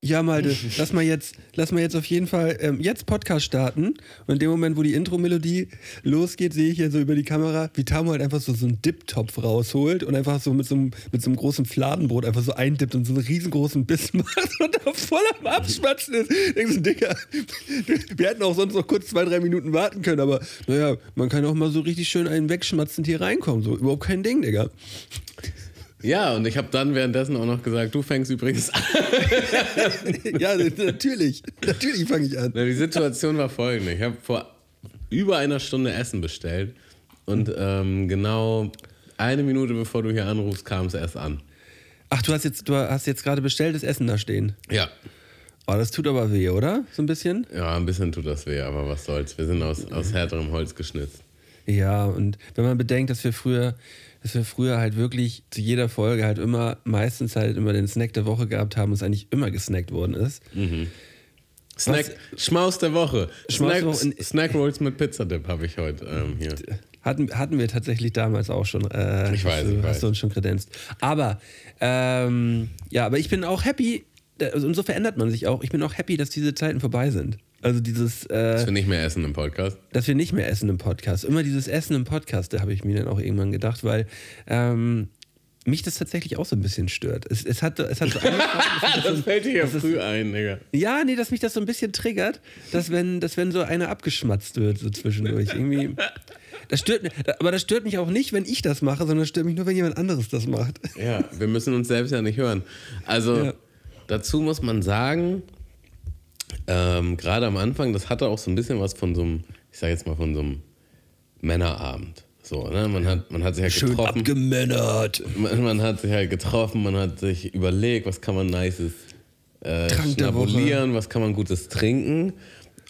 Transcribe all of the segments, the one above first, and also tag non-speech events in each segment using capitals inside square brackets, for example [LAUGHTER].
Ja, Malte, [LAUGHS] lass mal jetzt, lass mal jetzt auf jeden Fall ähm, jetzt Podcast starten. Und in dem Moment, wo die Intro-Melodie losgeht, sehe ich hier so über die Kamera, wie Tamo halt einfach so, so einen Dip-Topf rausholt und einfach so mit so, einem, mit so einem großen Fladenbrot einfach so eindippt und so einen riesengroßen Biss [LAUGHS] macht und da voll am Abschmatzen ist. Denkst du, Digga, [LAUGHS] wir hätten auch sonst noch kurz zwei, drei Minuten warten können, aber naja, man kann auch mal so richtig schön einen wegschmatzend hier reinkommen. So, überhaupt kein Ding, Digga. Ja, und ich habe dann währenddessen auch noch gesagt, du fängst übrigens an. [LAUGHS] ja, natürlich. Natürlich fange ich an. Die Situation war folgende. Ich habe vor über einer Stunde Essen bestellt und ähm, genau eine Minute bevor du hier anrufst, kam es erst an. Ach, du hast jetzt, du hast jetzt gerade bestelltes Essen da stehen. Ja. Oh, das tut aber weh, oder? So ein bisschen? Ja, ein bisschen tut das weh, aber was soll's. Wir sind aus, aus härterem Holz geschnitzt. Ja, und wenn man bedenkt, dass wir früher dass wir früher halt wirklich zu jeder Folge halt immer, meistens halt immer den Snack der Woche gehabt haben und es eigentlich immer gesnackt worden ist. Mhm. Snack, Was, Schmaus der Woche. Schmaus Snack, Snack Rolls mit Pizzadip habe ich heute ähm, hier. Hatten, hatten wir tatsächlich damals auch schon. Äh, ich weiß, du, ich weiß. Hast du uns schon kredenzt. Aber, ähm, ja, aber ich bin auch happy, also, und so verändert man sich auch. Ich bin auch happy, dass diese Zeiten vorbei sind. Also dieses. Äh, dass wir nicht mehr essen im Podcast. Dass wir nicht mehr essen im Podcast. Immer dieses Essen im Podcast, da habe ich mir dann auch irgendwann gedacht, weil ähm, mich das tatsächlich auch so ein bisschen stört. Es, es hat, es hat so [LAUGHS] das, das fällt dir ja früh das, ein, Digga. Ja, nee, dass mich das so ein bisschen triggert, dass wenn, dass wenn so einer abgeschmatzt wird, so zwischendurch. Irgendwie. Das stört, aber das stört mich auch nicht, wenn ich das mache, sondern das stört mich nur, wenn jemand anderes das macht. Ja, wir müssen uns selbst ja nicht hören. Also ja. dazu muss man sagen, ähm, gerade am Anfang, das hatte auch so ein bisschen was von so einem, ich sag jetzt mal von so einem Männerabend. So, ne? man, hat, man hat sich halt Schön getroffen. abgemännert. Man, man, hat sich halt getroffen, man hat sich überlegt, was kann man Nices äh, schnabulieren, was kann man Gutes trinken.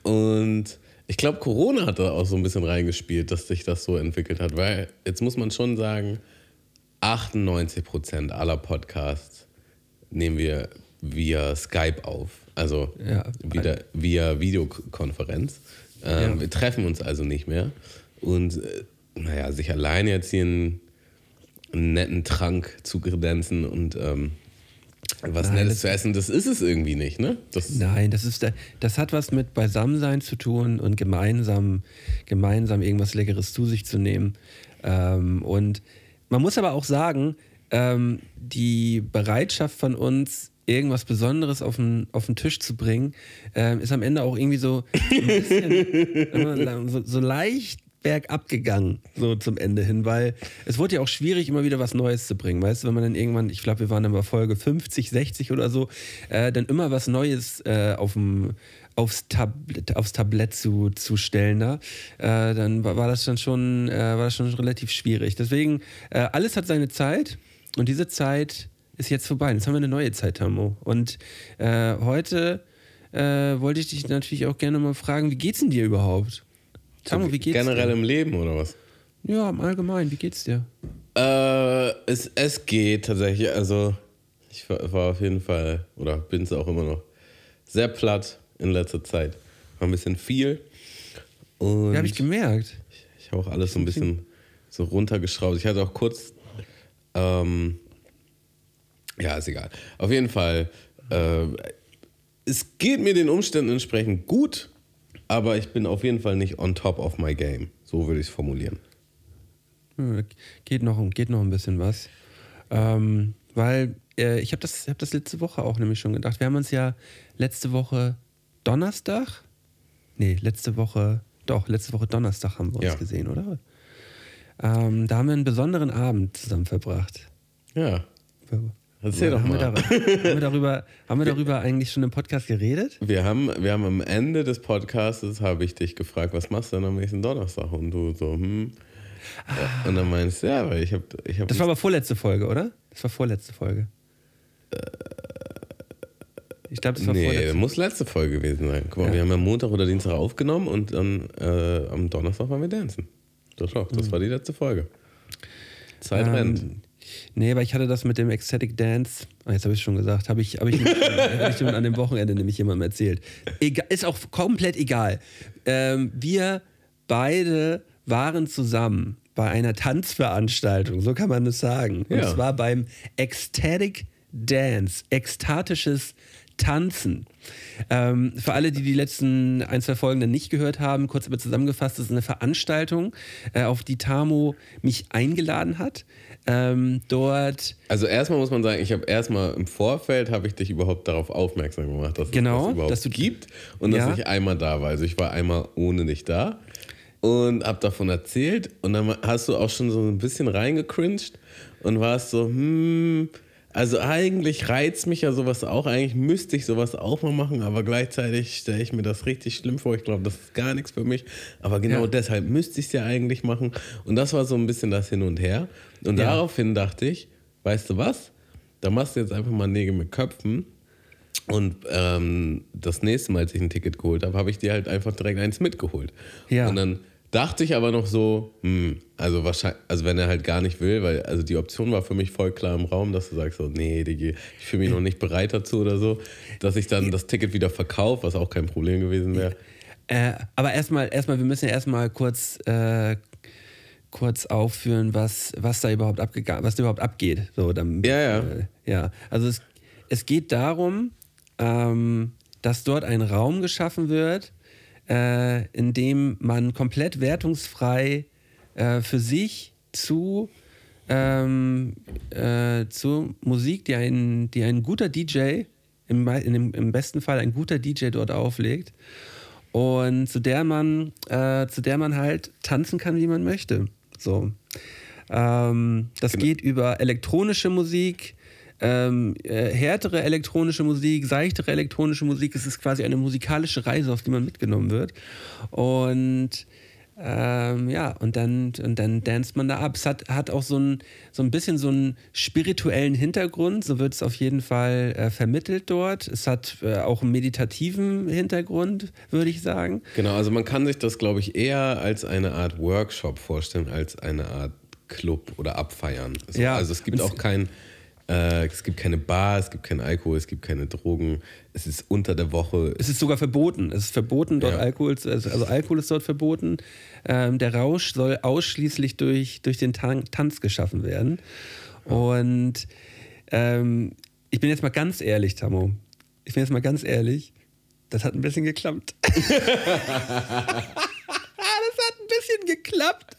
Und ich glaube, Corona hat da auch so ein bisschen reingespielt, dass sich das so entwickelt hat. Weil jetzt muss man schon sagen, 98% aller Podcasts nehmen wir via Skype auf. Also ja, wieder via Videokonferenz. Ähm, ja. Wir treffen uns also nicht mehr. Und äh, naja, sich alleine jetzt hier einen, einen netten Trank zu kredenzen und ähm, was Nein, Nettes zu essen, das ist es irgendwie nicht, ne? Das Nein, das, ist, das hat was mit Beisammensein zu tun und gemeinsam, gemeinsam irgendwas Leckeres zu sich zu nehmen. Ähm, und man muss aber auch sagen, ähm, die Bereitschaft von uns, irgendwas Besonderes auf den, auf den Tisch zu bringen, äh, ist am Ende auch irgendwie so ein bisschen [LAUGHS] so, so leicht bergab gegangen, so zum Ende hin, weil es wurde ja auch schwierig, immer wieder was Neues zu bringen. Weißt du, wenn man dann irgendwann, ich glaube, wir waren dann bei Folge 50, 60 oder so, äh, dann immer was Neues äh, auf dem aufs Tablett, aufs Tablett zu, zu stellen da, äh, dann war, war, das dann schon, äh, war das schon relativ schwierig. Deswegen, äh, alles hat seine Zeit und diese Zeit ist jetzt vorbei. Jetzt haben wir eine neue Zeit, Tammo. Und äh, heute äh, wollte ich dich natürlich auch gerne mal fragen, wie geht's denn dir überhaupt? Tammo, wie geht's Generell dir? im Leben oder was? Ja, im Allgemeinen, wie geht's dir? Äh, es, es geht tatsächlich. Also, ich war, war auf jeden Fall, oder bin es auch immer noch, sehr platt in letzter Zeit. War ein bisschen viel. Und ja, habe ich gemerkt. Ich, ich habe auch alles so ein bisschen so runtergeschraubt. Ich hatte auch kurz ähm, ja, ist egal. Auf jeden Fall, äh, es geht mir den Umständen entsprechend gut, aber ich bin auf jeden Fall nicht on top of my game. So würde ich es formulieren. Geht noch, geht noch ein bisschen was. Ähm, weil äh, ich habe das, hab das letzte Woche auch nämlich schon gedacht. Wir haben uns ja letzte Woche Donnerstag, nee, letzte Woche, doch, letzte Woche Donnerstag haben wir uns ja. gesehen, oder? Ähm, da haben wir einen besonderen Abend zusammen verbracht. Ja. Erzähl doch [LAUGHS] haben mal. Wir darüber, haben, wir darüber, haben wir darüber eigentlich schon im Podcast geredet? Wir haben, wir haben am Ende des Podcasts, habe ich dich gefragt, was machst du denn am nächsten Donnerstag? Und du so, hm. Ah. Und dann meinst du, ja, weil ich habe... Ich hab das war aber vorletzte Folge, oder? Das war vorletzte Folge. Ich glaube, das war nee, vorletzte. muss letzte Folge gewesen sein. Guck mal, ja. wir haben ja Montag oder Dienstag aufgenommen und dann äh, am Donnerstag waren wir dancen. Doch, doch, das mhm. war die letzte Folge. Zeit ähm, rennt. Nee, aber ich hatte das mit dem Ecstatic Dance, oh, jetzt habe ich es schon gesagt, habe ich, [LAUGHS] hab ich, ich an dem Wochenende nämlich jemandem erzählt. Egal, ist auch komplett egal. Ähm, wir beide waren zusammen bei einer Tanzveranstaltung, so kann man es sagen. Und ja. zwar beim Ecstatic Dance, ekstatisches Tanzen. Ähm, für alle, die die letzten ein, zwei Folgen dann nicht gehört haben, kurz aber zusammengefasst, das ist eine Veranstaltung, äh, auf die Tamo mich eingeladen hat. Ähm, dort. Also erstmal muss man sagen, ich habe erstmal im Vorfeld habe ich dich überhaupt darauf aufmerksam gemacht, dass genau, es das überhaupt dass du, gibt und ja. dass ich einmal da war. Also ich war einmal ohne dich da und habe davon erzählt und dann hast du auch schon so ein bisschen reingecringed und warst so, hm, also eigentlich reizt mich ja sowas auch. Eigentlich müsste ich sowas auch mal machen, aber gleichzeitig stelle ich mir das richtig schlimm vor. Ich glaube, das ist gar nichts für mich. Aber genau ja. deshalb müsste ich es ja eigentlich machen. Und das war so ein bisschen das Hin und Her. Und ja. daraufhin dachte ich, weißt du was? Da machst du jetzt einfach mal Nägel mit Köpfen. Und ähm, das nächste Mal, als ich ein Ticket geholt habe, habe ich dir halt einfach direkt eins mitgeholt. Ja. Und dann Dachte ich aber noch so, hm, also wahrscheinlich, also wenn er halt gar nicht will, weil also die Option war für mich voll klar im Raum, dass du sagst so, nee, Digi, ich fühle mich noch nicht bereit dazu oder so, dass ich dann das Ticket wieder verkaufe, was auch kein Problem gewesen wäre. Äh, aber erstmal, erstmal, wir müssen ja erstmal kurz, äh, kurz aufführen, was, was da überhaupt abgegangen, was da überhaupt abgeht. So, dann, ja, ja. Äh, ja. Also es, es geht darum, ähm, dass dort ein Raum geschaffen wird, äh, in dem man komplett wertungsfrei äh, für sich zu, ähm, äh, zu Musik, die ein, die ein guter DJ, im, dem, im besten Fall ein guter DJ dort auflegt, und zu der man, äh, zu der man halt tanzen kann, wie man möchte. So. Ähm, das genau. geht über elektronische Musik, ähm, äh, härtere elektronische Musik, seichtere elektronische Musik. Es ist quasi eine musikalische Reise, auf die man mitgenommen wird. Und ähm, ja, und dann, und dann danst man da ab. Es hat, hat auch so ein, so ein bisschen so einen spirituellen Hintergrund, so wird es auf jeden Fall äh, vermittelt dort. Es hat äh, auch einen meditativen Hintergrund, würde ich sagen. Genau, also man kann sich das, glaube ich, eher als eine Art Workshop vorstellen, als eine Art Club oder Abfeiern. Also, ja, also es gibt auch kein äh, es gibt keine Bar, es gibt keinen Alkohol, es gibt keine Drogen. Es ist unter der Woche. Es ist sogar verboten. Es ist verboten, dort ja. Alkohol, also, also Alkohol ist dort verboten. Ähm, der Rausch soll ausschließlich durch, durch den Tan Tanz geschaffen werden. Ja. Und ähm, ich bin jetzt mal ganz ehrlich, Tammo. Ich bin jetzt mal ganz ehrlich. Das hat ein bisschen geklappt. [LAUGHS] [LAUGHS] bisschen geklappt.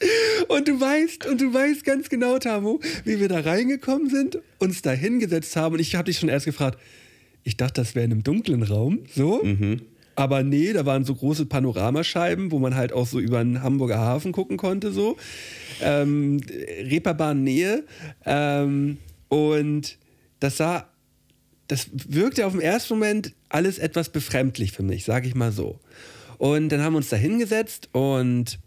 Und du weißt, und du weißt ganz genau, Tamu, wie wir da reingekommen sind, uns da hingesetzt haben. Und ich habe dich schon erst gefragt, ich dachte, das wäre in einem dunklen Raum, so. Mhm. Aber nee, da waren so große Panoramascheiben, wo man halt auch so über den Hamburger Hafen gucken konnte, so. Ähm, Reeperbahn-Nähe. Ähm, und das sah, das wirkte auf den ersten Moment alles etwas befremdlich für mich, sage ich mal so. Und dann haben wir uns da hingesetzt und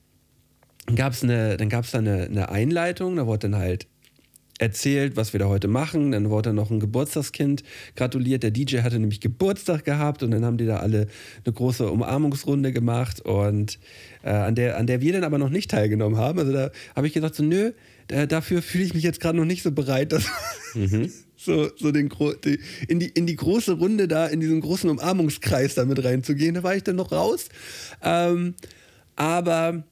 dann gab es eine, dann gab's da eine, eine Einleitung, da wurde dann halt erzählt, was wir da heute machen. Dann wurde dann noch ein Geburtstagskind gratuliert. Der DJ hatte nämlich Geburtstag gehabt und dann haben die da alle eine große Umarmungsrunde gemacht und äh, an, der, an der wir dann aber noch nicht teilgenommen haben. Also da habe ich gesagt, so nö, da, dafür fühle ich mich jetzt gerade noch nicht so bereit, dass mhm. [LAUGHS] so, so den, die, in, die, in die große Runde da, in diesen großen Umarmungskreis da mit reinzugehen. Da war ich dann noch raus. Ähm, aber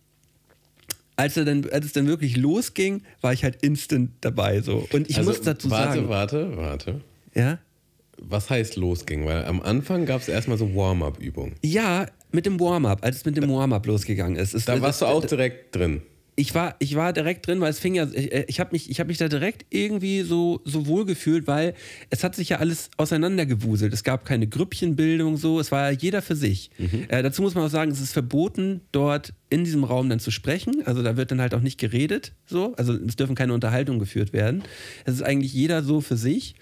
als, er dann, als es dann wirklich losging, war ich halt instant dabei. So. Und ich also, muss dazu warte, sagen. Warte, warte, warte. Ja? Was heißt losging? Weil am Anfang gab es erstmal so Warm-up-Übungen. Ja, mit dem Warm-up, als es mit dem Warm-up losgegangen ist. ist da warst das, du auch direkt drin ich war, ich war direkt drin, weil es fing ja, ich, ich habe mich, hab mich da direkt irgendwie so, so wohl gefühlt, weil es hat sich ja alles auseinandergewuselt. Es gab keine Grüppchenbildung, so, es war ja jeder für sich. Mhm. Äh, dazu muss man auch sagen, es ist verboten, dort in diesem Raum dann zu sprechen. Also da wird dann halt auch nicht geredet, so. Also es dürfen keine Unterhaltungen geführt werden. Es ist eigentlich jeder so für sich.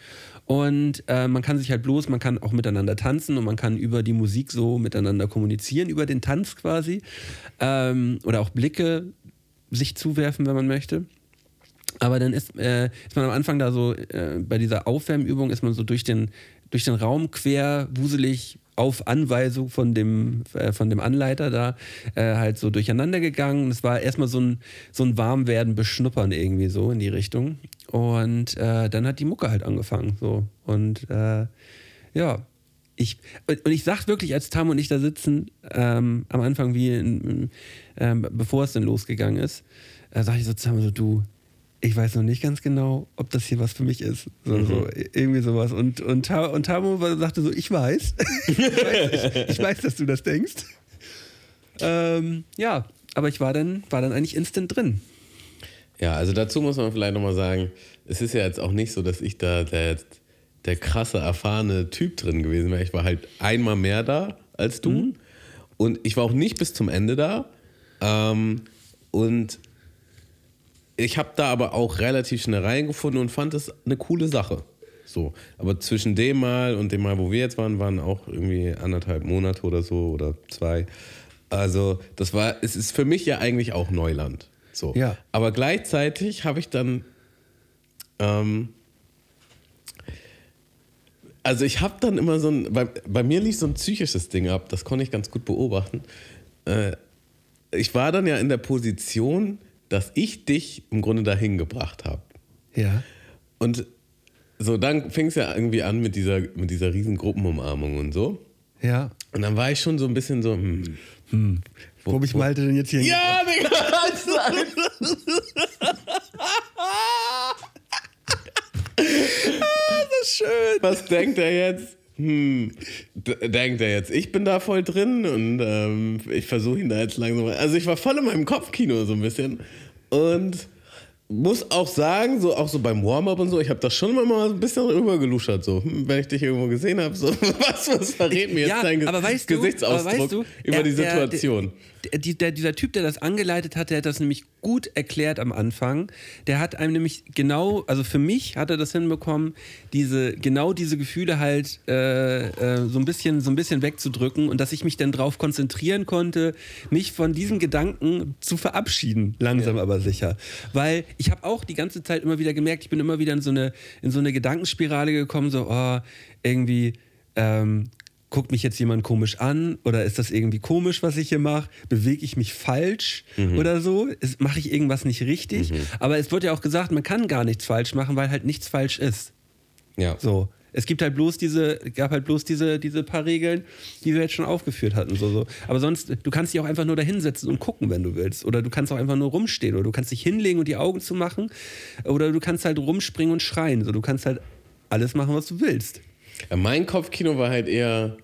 Und äh, man kann sich halt bloß, man kann auch miteinander tanzen und man kann über die Musik so miteinander kommunizieren, über den Tanz quasi. Ähm, oder auch Blicke sich zuwerfen, wenn man möchte. Aber dann ist, äh, ist man am Anfang da so, äh, bei dieser Aufwärmübung ist man so durch den, durch den Raum quer, wuselig auf Anweisung von dem, äh, von dem Anleiter da äh, halt so durcheinander gegangen. Es war erstmal so ein, so ein Warmwerden, Beschnuppern irgendwie so in die Richtung. Und äh, dann hat die Mucke halt angefangen. So. Und äh, ja, ich, und ich sag wirklich, als Tam und ich da sitzen, ähm, am Anfang, wie in, ähm, bevor es denn losgegangen ist, äh, sag ich so zusammen so, du, ich weiß noch nicht ganz genau, ob das hier was für mich ist. So, mhm. so irgendwie sowas. Und, und, und Tamo sagte so, ich weiß. [LAUGHS] ich, weiß ich, ich, weiß dass du das denkst. Ähm, ja, aber ich war dann, war dann eigentlich instant drin. Ja, also dazu muss man vielleicht nochmal sagen, es ist ja jetzt auch nicht so, dass ich da der, der krasse, erfahrene Typ drin gewesen wäre. Ich war halt einmal mehr da als du. Mhm. Und ich war auch nicht bis zum Ende da. Ähm, und ich habe da aber auch relativ schnell reingefunden und fand es eine coole Sache. So, aber zwischen dem Mal und dem Mal, wo wir jetzt waren, waren auch irgendwie anderthalb Monate oder so oder zwei. Also, das war, es ist für mich ja eigentlich auch Neuland. So. Ja. Aber gleichzeitig habe ich dann, ähm, also ich habe dann immer so ein, bei, bei mir lief so ein psychisches Ding ab, das konnte ich ganz gut beobachten. Äh, ich war dann ja in der Position, dass ich dich im Grunde dahin gebracht habe. Ja. Und so, dann fing es ja irgendwie an mit dieser, mit dieser riesen Gruppenumarmung und so. Ja. Und dann war ich schon so ein bisschen so, hm. hm. Wo, wo, ich Malte denn jetzt hier Ja, Digga! [LAUGHS] [LAUGHS] schön. Was denkt er jetzt? hm, denkt er jetzt, ich bin da voll drin und ähm, ich versuche ihn da jetzt langsam. Also ich war voll in meinem Kopfkino so ein bisschen. Und muss auch sagen, so auch so beim Warm-up und so, ich habe das schon immer mal ein bisschen rübergeluschert, so, hm, wenn ich dich irgendwo gesehen habe, so, [LAUGHS] was, was verrät mir jetzt ja, dein aber weißt Gesichtsausdruck aber weißt du, über er, die Situation? Der, der, der, dieser Typ, der das angeleitet hat, der hat das nämlich gut erklärt am Anfang. Der hat einem nämlich genau, also für mich hat er das hinbekommen, diese, genau diese Gefühle halt äh, äh, so, ein bisschen, so ein bisschen wegzudrücken und dass ich mich dann darauf konzentrieren konnte, mich von diesem Gedanken zu verabschieden, langsam ja. aber sicher. Weil ich habe auch die ganze Zeit immer wieder gemerkt, ich bin immer wieder in so eine, in so eine Gedankenspirale gekommen, so, oh, irgendwie, ähm, guckt mich jetzt jemand komisch an oder ist das irgendwie komisch, was ich hier mache? Bewege ich mich falsch mhm. oder so? Mache ich irgendwas nicht richtig? Mhm. Aber es wird ja auch gesagt, man kann gar nichts falsch machen, weil halt nichts falsch ist. Ja. So. Es gibt halt bloß diese, gab halt bloß diese, diese paar Regeln, die wir jetzt schon aufgeführt hatten. So, so. Aber sonst, du kannst dich auch einfach nur da hinsetzen und gucken, wenn du willst. Oder du kannst auch einfach nur rumstehen. Oder du kannst dich hinlegen und die Augen zu machen. Oder du kannst halt rumspringen und schreien. So, du kannst halt alles machen, was du willst. Ja, mein Kopfkino war halt eher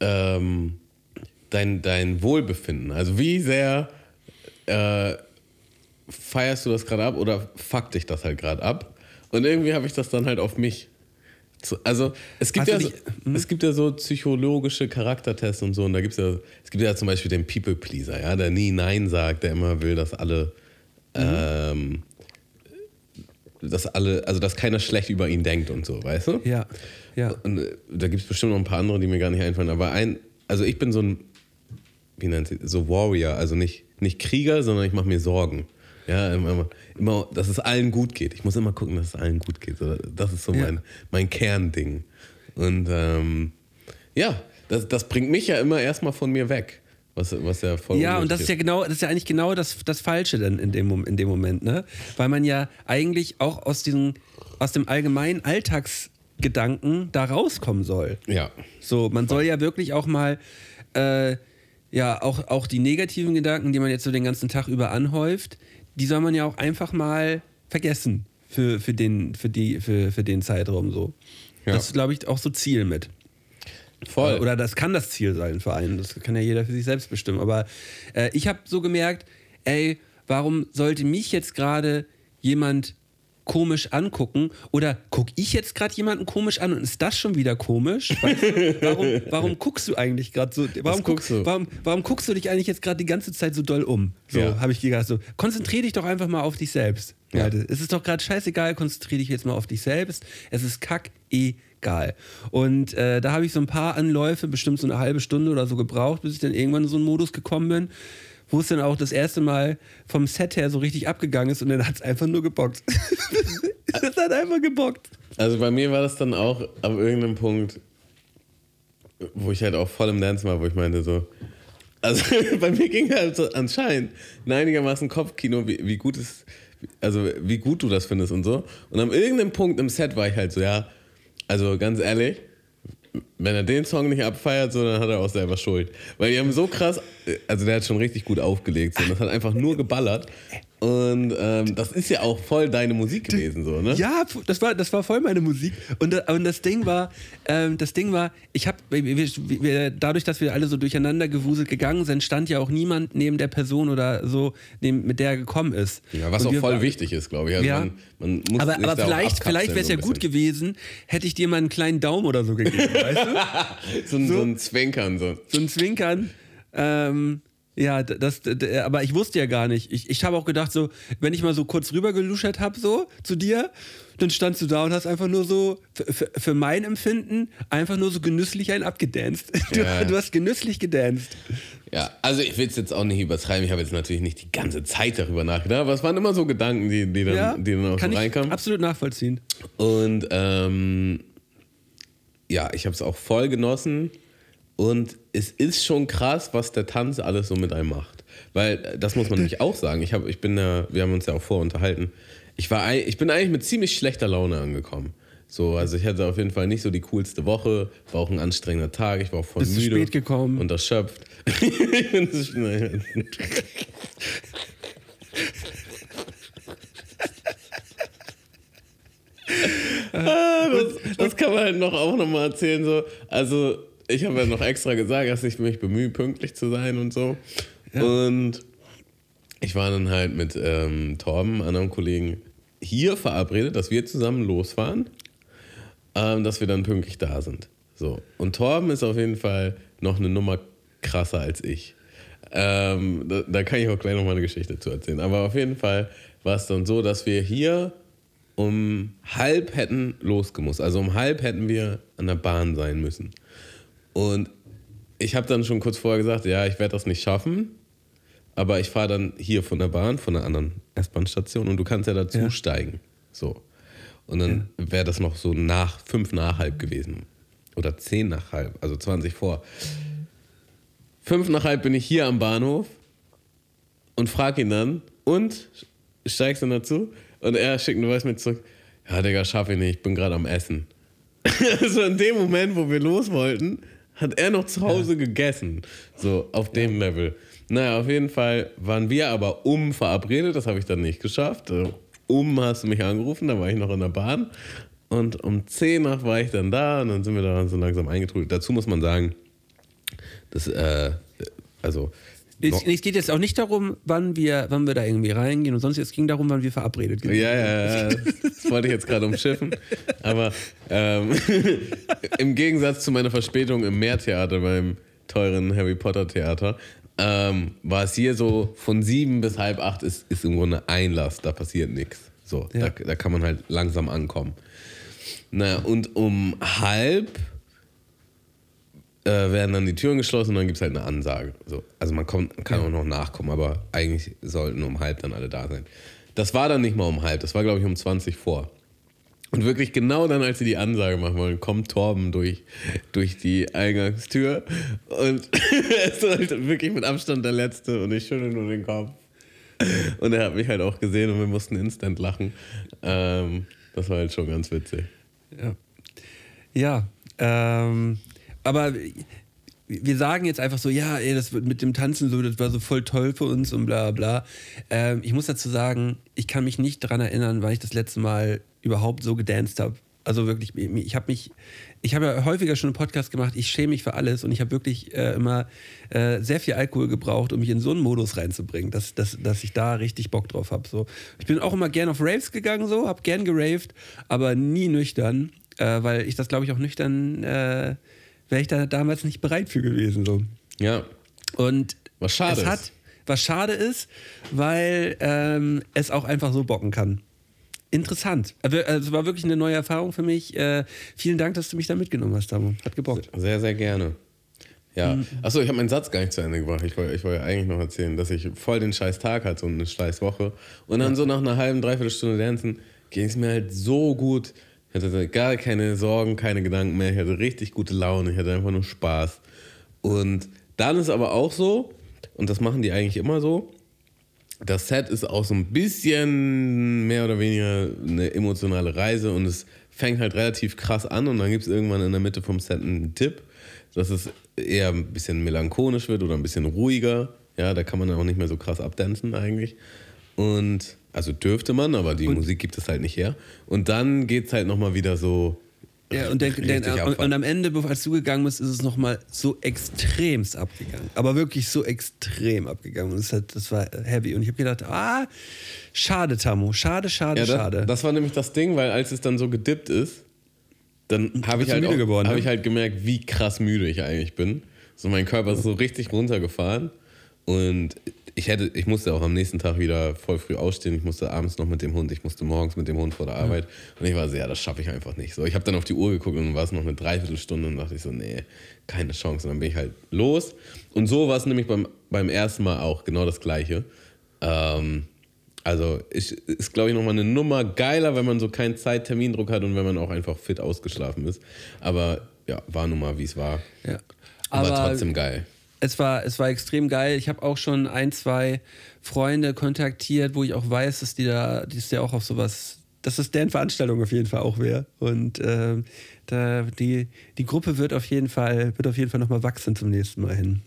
ähm, dein, dein Wohlbefinden. Also wie sehr äh, feierst du das gerade ab oder fuck dich das halt gerade ab? Und irgendwie habe ich das dann halt auf mich also es gibt, ja so, hm? es gibt ja so psychologische Charaktertests und so, und da gibt es ja, es gibt ja zum Beispiel den People Pleaser, ja, der nie Nein sagt, der immer will, dass alle, mhm. ähm, dass alle, also dass keiner schlecht über ihn denkt und so, weißt du? Ja. ja. Und äh, da gibt es bestimmt noch ein paar andere, die mir gar nicht einfallen, aber ein, also ich bin so ein, wie nennt sie, so Warrior, also nicht, nicht Krieger, sondern ich mache mir Sorgen. Ja, immer, immer, dass es allen gut geht. Ich muss immer gucken, dass es allen gut geht. Das ist so mein, ja. mein Kernding. Und ähm, ja, das, das bringt mich ja immer erstmal von mir weg. Was, was ja voll Ja, und das ist ja genau, das ist ja eigentlich genau das, das Falsche dann in dem, in dem Moment, ne? Weil man ja eigentlich auch aus, diesen, aus dem allgemeinen Alltagsgedanken da rauskommen soll. Ja. So, man soll ja wirklich auch mal äh, ja, auch, auch die negativen Gedanken, die man jetzt so den ganzen Tag über anhäuft, die soll man ja auch einfach mal vergessen für, für, den, für, die, für, für den Zeitraum so. Ja. Das ist, glaube ich, auch so Ziel mit. Voll. Oder das kann das Ziel sein für einen. Das kann ja jeder für sich selbst bestimmen. Aber äh, ich habe so gemerkt, ey, warum sollte mich jetzt gerade jemand komisch angucken oder gucke ich jetzt gerade jemanden komisch an und ist das schon wieder komisch? Weißt du, [LAUGHS] warum, warum guckst du eigentlich gerade so? Warum, guckst du? Warum, warum guckst du dich eigentlich jetzt gerade die ganze Zeit so doll um? So ja. habe ich gedacht. So, konzentriere dich doch einfach mal auf dich selbst. Ja. Es ist doch gerade scheißegal, konzentriere dich jetzt mal auf dich selbst. Es ist kack egal. Und äh, da habe ich so ein paar Anläufe, bestimmt so eine halbe Stunde oder so gebraucht, bis ich dann irgendwann in so einen Modus gekommen bin wo es dann auch das erste Mal vom Set her so richtig abgegangen ist und dann hat es einfach nur gebockt. [LAUGHS] Es hat einfach gebockt. Also bei mir war das dann auch ab irgendeinem Punkt, wo ich halt auch voll im Dance war, wo ich meinte so, also [LAUGHS] bei mir ging halt so anscheinend ein einigermaßen Kopfkino, wie, wie gut es, also wie gut du das findest und so. Und an irgendeinem Punkt im Set war ich halt so, ja, also ganz ehrlich, wenn er den Song nicht abfeiert, so, dann hat er auch selber Schuld. Weil die haben so krass, also der hat schon richtig gut aufgelegt, so, das hat einfach nur geballert. Und ähm, das ist ja auch voll deine Musik gewesen, so, ne? Ja, das war, das war voll meine Musik. Und, und das Ding war, ähm, das Ding war, ich habe, dadurch, dass wir alle so durcheinander gewuselt gegangen sind, stand ja auch niemand neben der Person oder so, neben, mit der er gekommen ist. Ja, was und auch voll wichtig ist, glaube ich. Also ja. man, man muss aber, aber vielleicht, vielleicht wäre es ja gut gewesen, hätte ich dir mal einen kleinen Daumen oder so gegeben, weißt du? [LAUGHS] so, so, so, ein Zwinkern, so. So ein Zwinkern. Ähm, ja, das, aber ich wusste ja gar nicht. Ich, ich habe auch gedacht, so, wenn ich mal so kurz rüber geluschert habe, so zu dir, dann standst du da und hast einfach nur so, für, für mein Empfinden, einfach nur so genüsslich einen abgedanced. [LAUGHS] Du, ja. du hast genüsslich gedanced. Ja, also ich will es jetzt auch nicht übertreiben. Ich habe jetzt natürlich nicht die ganze Zeit darüber nachgedacht, aber es waren immer so Gedanken, die, die, dann, ja, die dann auch kann so reinkamen. Ich absolut nachvollziehen. Und ähm, ja, ich habe es auch voll genossen. Und es ist schon krass, was der Tanz alles so mit einem macht. Weil, das muss man nämlich auch sagen. Ich, hab, ich bin ja, wir haben uns ja auch vorunterhalten. Ich, war, ich bin eigentlich mit ziemlich schlechter Laune angekommen. So, also ich hatte auf jeden Fall nicht so die coolste Woche, war auch ein anstrengender Tag, ich war auch voll Bist müde. spät gekommen. Und erschöpft. [LAUGHS] [LAUGHS] ah, das, das kann man halt noch auch nochmal erzählen. So. Also ich habe ja noch extra gesagt, dass ich mich bemühe, pünktlich zu sein und so. Ja. Und ich war dann halt mit ähm, Torben, einem Kollegen, hier verabredet, dass wir zusammen losfahren, ähm, dass wir dann pünktlich da sind. So. Und Torben ist auf jeden Fall noch eine Nummer krasser als ich. Ähm, da, da, kann ich auch gleich noch mal eine Geschichte zu erzählen. Aber auf jeden Fall war es dann so, dass wir hier um halb hätten losgemusst. Also um halb hätten wir an der Bahn sein müssen. Und ich habe dann schon kurz vorher gesagt, ja, ich werde das nicht schaffen, aber ich fahre dann hier von der Bahn, von einer anderen S-Bahn-Station und du kannst ja dazu ja. steigen. So. Und dann ja. wäre das noch so nach fünf nach halb gewesen. Oder zehn nach halb, also 20 vor. Fünf nach halb bin ich hier am Bahnhof und frage ihn dann, und steigst du dazu? Und er schickt eine Voice mit zurück, ja, Digga, schaffe ich nicht, ich bin gerade am Essen. [LAUGHS] also in dem Moment, wo wir los wollten, hat er noch zu Hause gegessen. So, auf dem ja. Level. Naja, auf jeden Fall waren wir aber um verabredet, das habe ich dann nicht geschafft. Also, um hast du mich angerufen, da war ich noch in der Bahn. Und um 10 nach war ich dann da und dann sind wir da so langsam eingetrudelt. Dazu muss man sagen, dass, äh, also es, es, geht jetzt auch nicht darum, wann wir, wann wir da irgendwie reingehen und sonst. Es ging darum, wann wir verabredet sind. Ja, ja, ja. [LAUGHS] Das wollte ich jetzt gerade umschiffen. Aber ähm, [LAUGHS] im Gegensatz zu meiner Verspätung im Meertheater beim teuren Harry Potter Theater ähm, war es hier so von sieben bis halb acht ist, ist im Grunde Einlass. Da passiert nichts. So, ja. da, da kann man halt langsam ankommen. Na, und um halb äh, werden dann die Türen geschlossen und dann gibt es halt eine Ansage. So, also man kommt, kann auch noch nachkommen, aber eigentlich sollten um halb dann alle da sein. Das war dann nicht mal um halb, das war glaube ich um 20 vor. Und wirklich genau dann, als sie die Ansage machen wollen, kommt Torben durch, durch die Eingangstür und er ist halt wirklich mit Abstand der Letzte und ich schüttel nur den Kopf. Und er hat mich halt auch gesehen und wir mussten instant lachen. Ähm, das war halt schon ganz witzig. Ja. Ja, ähm, aber wir sagen jetzt einfach so, ja, ey, das mit dem Tanzen so, das war so voll toll für uns und bla bla. Ähm, ich muss dazu sagen, ich kann mich nicht daran erinnern, wann ich das letzte Mal überhaupt so gedanced habe. Also wirklich, ich habe mich, ich habe ja häufiger schon einen Podcast gemacht, ich schäme mich für alles und ich habe wirklich äh, immer äh, sehr viel Alkohol gebraucht, um mich in so einen Modus reinzubringen, dass, dass, dass ich da richtig Bock drauf habe. So. Ich bin auch immer gern auf Raves gegangen, so, habe gern geraved, aber nie nüchtern, äh, weil ich das, glaube ich, auch nüchtern äh, wäre ich da damals nicht bereit für gewesen. So. Ja. Und was schade es hat, ist. was schade ist, weil ähm, es auch einfach so bocken kann. Interessant. Also, also es war wirklich eine neue Erfahrung für mich. Äh, vielen Dank, dass du mich da mitgenommen hast, Tamo. Hat gebockt. Sehr, sehr gerne. Ja. Mhm. Achso, ich habe meinen Satz gar nicht zu Ende gebracht. Ich wollte ich wollt eigentlich noch erzählen, dass ich voll den scheiß Tag hatte und eine scheiß Woche. Und dann so nach einer halben, dreiviertel Stunde Dancen ging es mir halt so gut Ich hatte gar keine Sorgen, keine Gedanken mehr. Ich hatte richtig gute Laune. Ich hatte einfach nur Spaß. Und dann ist aber auch so, und das machen die eigentlich immer so, das Set ist auch so ein bisschen mehr oder weniger eine emotionale Reise und es fängt halt relativ krass an und dann gibt es irgendwann in der Mitte vom Set einen Tipp, dass es eher ein bisschen melancholisch wird oder ein bisschen ruhiger. Ja, da kann man dann auch nicht mehr so krass abdancen eigentlich. Und also dürfte man, aber die und Musik gibt es halt nicht her. Und dann geht es halt nochmal wieder so ja, und, der, der, und, und, am Ende, als du gegangen bist, ist es nochmal so extremst abgegangen. Aber wirklich so extrem abgegangen. Und das, hat, das war heavy. Und ich habe gedacht, ah, schade, Tamu. Schade, schade, ja, das, schade. Das war nämlich das Ding, weil als es dann so gedippt ist, dann habe ich, halt hab ne? ich halt gemerkt, wie krass müde ich eigentlich bin. So mein Körper ist so richtig runtergefahren. Und ich hätte, ich musste auch am nächsten Tag wieder voll früh ausstehen. Ich musste abends noch mit dem Hund, ich musste morgens mit dem Hund vor der Arbeit. Und ich war so, ja, das schaffe ich einfach nicht. So, ich habe dann auf die Uhr geguckt und dann war es noch eine Dreiviertelstunde und dachte ich so, nee, keine Chance. Und dann bin ich halt los. Und so war es nämlich beim, beim ersten Mal auch genau das Gleiche. Ähm, also ich, ist, glaube ich, nochmal eine Nummer geiler, wenn man so keinen Zeittermindruck hat und wenn man auch einfach fit ausgeschlafen ist. Aber ja, war nun mal, wie es war. Ja. Aber war trotzdem geil es war, es war extrem geil. Ich habe auch schon ein, zwei Freunde kontaktiert, wo ich auch weiß, dass die da, die ist ja auch auf sowas, dass es deren Veranstaltung auf jeden Fall auch wäre. Und äh, da, die, die Gruppe wird auf jeden Fall, wird auf jeden Fall nochmal wachsen zum nächsten Mal hin.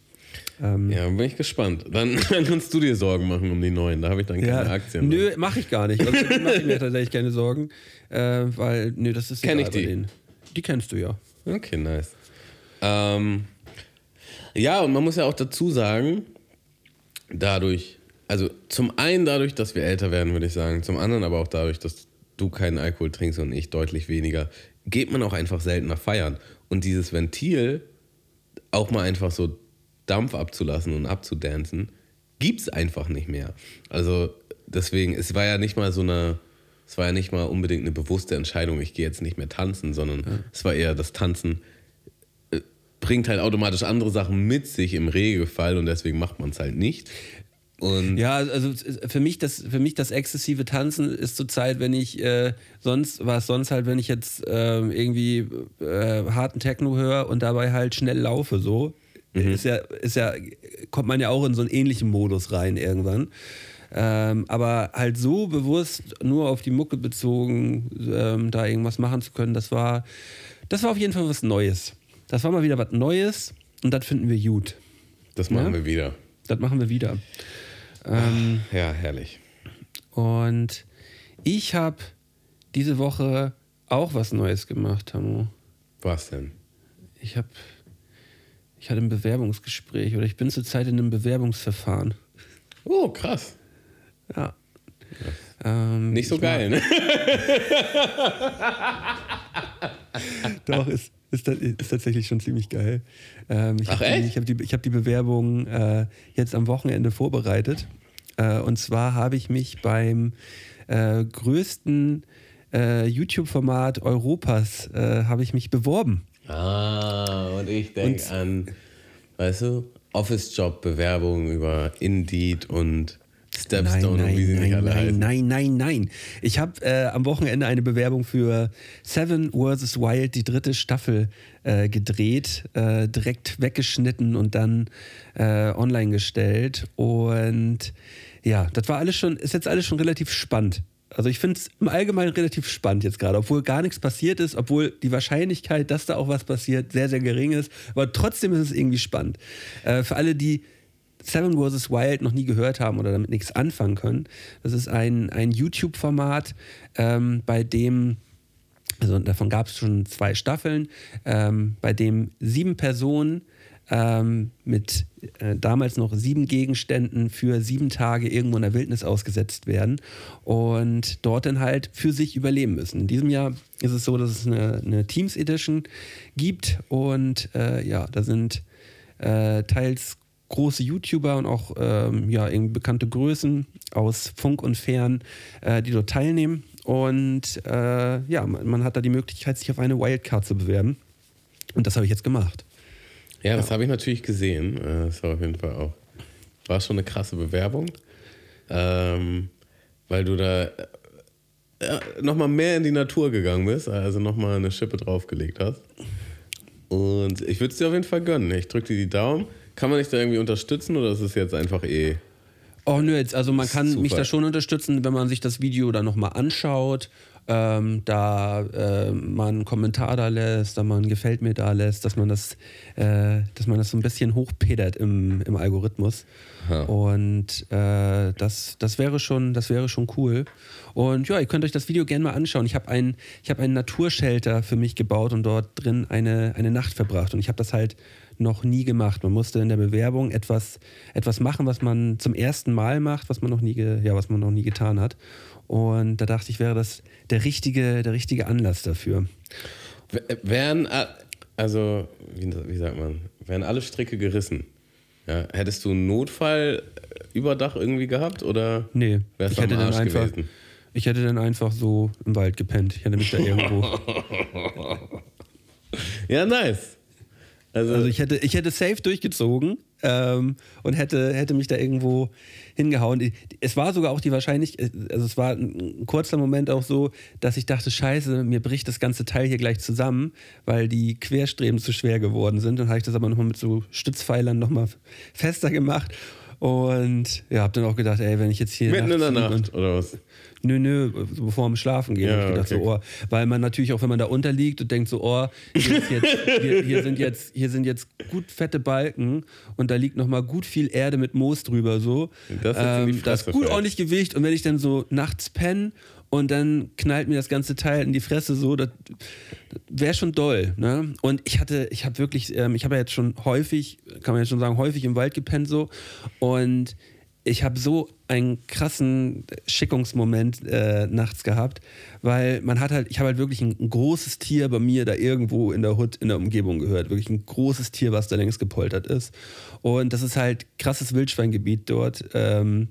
Ähm, ja, bin ich gespannt. Dann, [LAUGHS] dann, kannst du dir Sorgen machen um die neuen. Da habe ich dann keine ja, Aktien. Nö, mache ich gar nicht. Also, mache ich mir tatsächlich keine Sorgen. Äh, weil, nö, das ist Kenn ich die? Die kennst du ja. Okay, nice. Ähm, ja, und man muss ja auch dazu sagen, dadurch, also zum einen dadurch, dass wir älter werden, würde ich sagen, zum anderen aber auch dadurch, dass du keinen Alkohol trinkst und ich deutlich weniger, geht man auch einfach seltener feiern. Und dieses Ventil, auch mal einfach so Dampf abzulassen und abzudancen, gibt es einfach nicht mehr. Also deswegen, es war ja nicht mal so eine, es war ja nicht mal unbedingt eine bewusste Entscheidung, ich gehe jetzt nicht mehr tanzen, sondern ja. es war eher das Tanzen bringt halt automatisch andere Sachen mit sich im Regelfall und deswegen macht man es halt nicht. Und ja, also für mich das, für mich das exzessive Tanzen ist zur Zeit, wenn ich äh, sonst, war es sonst halt, wenn ich jetzt äh, irgendwie äh, harten Techno höre und dabei halt schnell laufe, so. Mhm. Ist ja, ist ja, kommt man ja auch in so einen ähnlichen Modus rein irgendwann. Ähm, aber halt so bewusst nur auf die Mucke bezogen, ähm, da irgendwas machen zu können, das war, das war auf jeden Fall was Neues. Das war mal wieder was Neues und das finden wir gut. Das machen ja? wir wieder. Das machen wir wieder. Ähm, ja, herrlich. Und ich habe diese Woche auch was Neues gemacht, Hamo. Was denn? Ich habe, ich hatte ein Bewerbungsgespräch oder ich bin zurzeit in einem Bewerbungsverfahren. Oh, krass. Ja. Ähm, Nicht so geil, ne? [LAUGHS] Doch, ist, ist, ist tatsächlich schon ziemlich geil. Ähm, ich habe die, hab die, hab die Bewerbung äh, jetzt am Wochenende vorbereitet. Äh, und zwar habe ich mich beim äh, größten äh, YouTube-Format Europas äh, habe ich mich beworben. Ah, und ich denke an, weißt du, Office-Job-Bewerbungen über Indeed und Stepstone nein, und wie sie nein, nein, heißen. Nein, nein, nein. Ich habe äh, am Wochenende eine Bewerbung für Seven vs. Wild, die dritte Staffel, äh, gedreht, äh, direkt weggeschnitten und dann äh, online gestellt. Und ja, das war alles schon, ist jetzt alles schon relativ spannend. Also ich finde es im Allgemeinen relativ spannend jetzt gerade, obwohl gar nichts passiert ist, obwohl die Wahrscheinlichkeit, dass da auch was passiert, sehr, sehr gering ist. Aber trotzdem ist es irgendwie spannend. Äh, für alle, die Seven vs. Wild noch nie gehört haben oder damit nichts anfangen können. Das ist ein, ein YouTube-Format, ähm, bei dem, also davon gab es schon zwei Staffeln, ähm, bei dem sieben Personen ähm, mit äh, damals noch sieben Gegenständen für sieben Tage irgendwo in der Wildnis ausgesetzt werden und dort dann halt für sich überleben müssen. In diesem Jahr ist es so, dass es eine, eine Teams Edition gibt und äh, ja, da sind äh, teils große YouTuber und auch ähm, ja, bekannte Größen aus Funk und Fern, äh, die dort teilnehmen. Und äh, ja, man, man, hat da die Möglichkeit, sich auf eine Wildcard zu bewerben. Und das habe ich jetzt gemacht. Ja, das ja. habe ich natürlich gesehen. Äh, das war auf jeden Fall auch. War schon eine krasse Bewerbung. Ähm, weil du da. äh, nochmal mehr in die Natur gegangen bist, also nochmal eine Schippe draufgelegt hast. Und ich würde es dir auf jeden Fall gönnen. Ich drücke dir die Daumen. Kann man dich da irgendwie unterstützen oder ist es jetzt einfach eh Oh nö, jetzt, also man kann Super. mich da schon unterstützen, wenn man sich das Video dann nochmal anschaut, ähm, da äh, man einen Kommentar da lässt, da man gefällt mir da lässt, dass man das, äh, dass man das so ein bisschen hochpedert im, im Algorithmus. Ja. Und äh, das, das wäre schon, das wäre schon cool. Und ja, ihr könnt euch das Video gerne mal anschauen. Ich habe ein, hab einen Naturshelter für mich gebaut und dort drin eine, eine Nacht verbracht. Und ich habe das halt noch nie gemacht. Man musste in der Bewerbung etwas, etwas machen, was man zum ersten Mal macht, was man noch nie, ja, was man noch nie getan hat. Und da dachte ich, wäre das der richtige, der richtige Anlass dafür. Wären, also, wie, wie sagt man, wären alle Stricke gerissen? Ja, hättest du einen Notfall Überdach irgendwie gehabt oder nee, wär's ich hätte dann einfach, gewesen? Ich hätte dann einfach so im Wald gepennt. Ich hätte mich da irgendwo. [LAUGHS] ja, nice. Also, also, ich, hätte, ich hätte safe durchgezogen ähm, und hätte, hätte mich da irgendwo hingehauen. Es war sogar auch die Wahrscheinlichkeit, also es war ein kurzer Moment auch so, dass ich dachte, scheiße, mir bricht das ganze Teil hier gleich zusammen, weil die Querstreben zu schwer geworden sind. Dann habe ich das aber nochmal mit so Stützpfeilern nochmal fester gemacht. Und ja, hab dann auch gedacht, ey, wenn ich jetzt hier. Mitten in der Nacht, oder was? Nö, nö, bevor wir schlafen gehen, ja, ich gedacht, okay. so, oh, weil man natürlich auch, wenn man da unterliegt und denkt so, oh, hier, jetzt, hier, hier, sind, jetzt, hier sind jetzt gut fette Balken und da liegt nochmal gut viel Erde mit Moos drüber, so. Das, ähm, das ist gut ordentlich Gewicht und wenn ich dann so nachts penne und dann knallt mir das ganze Teil in die Fresse so, das, das wäre schon doll. Ne? Und ich hatte, ich habe wirklich, ähm, ich habe ja jetzt schon häufig, kann man ja schon sagen, häufig im Wald gepennt so und ich habe so einen krassen Schickungsmoment äh, nachts gehabt, weil man hat halt, ich habe halt wirklich ein, ein, großes Tier bei mir da irgendwo in der Hut in der Umgebung gehört, wirklich ein großes Tier, was da längst gepoltert ist. Und das ist halt krasses Wildschweingebiet dort. Ähm,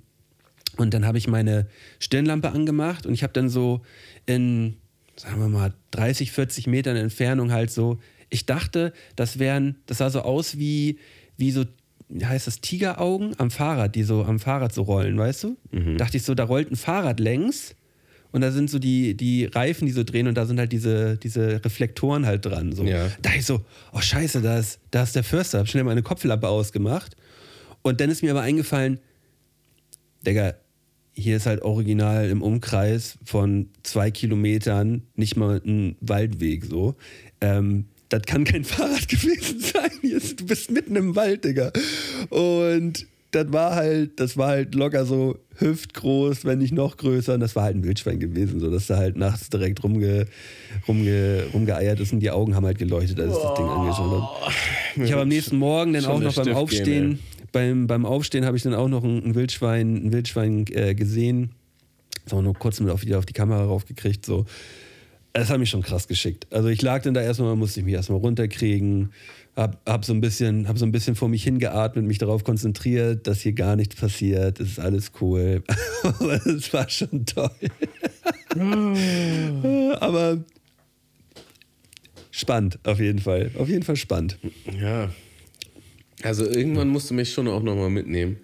und dann habe ich meine Stirnlampe angemacht und ich habe dann so in, sagen wir mal, 30, 40 Metern Entfernung halt so, ich dachte, das wären, das sah so aus wie, wie so wie heißt das, Tigeraugen am Fahrrad, die so am Fahrrad so rollen, weißt du? Mhm. Dachte ich so, da rollt ein Fahrrad längs und da sind so die, die Reifen, die so drehen und da sind halt diese, diese Reflektoren halt dran. So. Ja. Da ich so, oh scheiße, da ist, da ist der Förster, hab schnell meine Kopflappe ausgemacht. Und dann ist mir aber eingefallen, Digga, hier ist halt original im Umkreis von zwei Kilometern nicht mal ein Waldweg so. Ähm, das kann kein [LAUGHS] Fahrrad gewesen sein. Du bist mitten im Wald, Digga. Und das war halt, das war halt locker so hüftgroß, wenn nicht noch größer. Und das war halt ein Wildschwein gewesen, so dass er halt nachts direkt rumge, rumge, rumgeeiert ist und die Augen haben halt geleuchtet, als ich das Ding angeschaut habe. Ich habe am nächsten Morgen dann auch noch beim Aufstehen, beim, beim Aufstehen habe ich dann auch noch ein, Wildschwein, ein Wildschwein äh, gesehen. So nur kurz mit auf, wieder auf die Kamera raufgekriegt, so es hat mich schon krass geschickt. Also ich lag dann da erstmal, musste ich mich erstmal runterkriegen, hab, hab, so ein bisschen, hab so ein bisschen vor mich hingeatmet, mich darauf konzentriert, dass hier gar nichts passiert, es ist alles cool. [LAUGHS] Aber es war schon toll. [LAUGHS] Aber spannend, auf jeden Fall. Auf jeden Fall spannend. Ja. Also irgendwann musst du mich schon auch nochmal mitnehmen.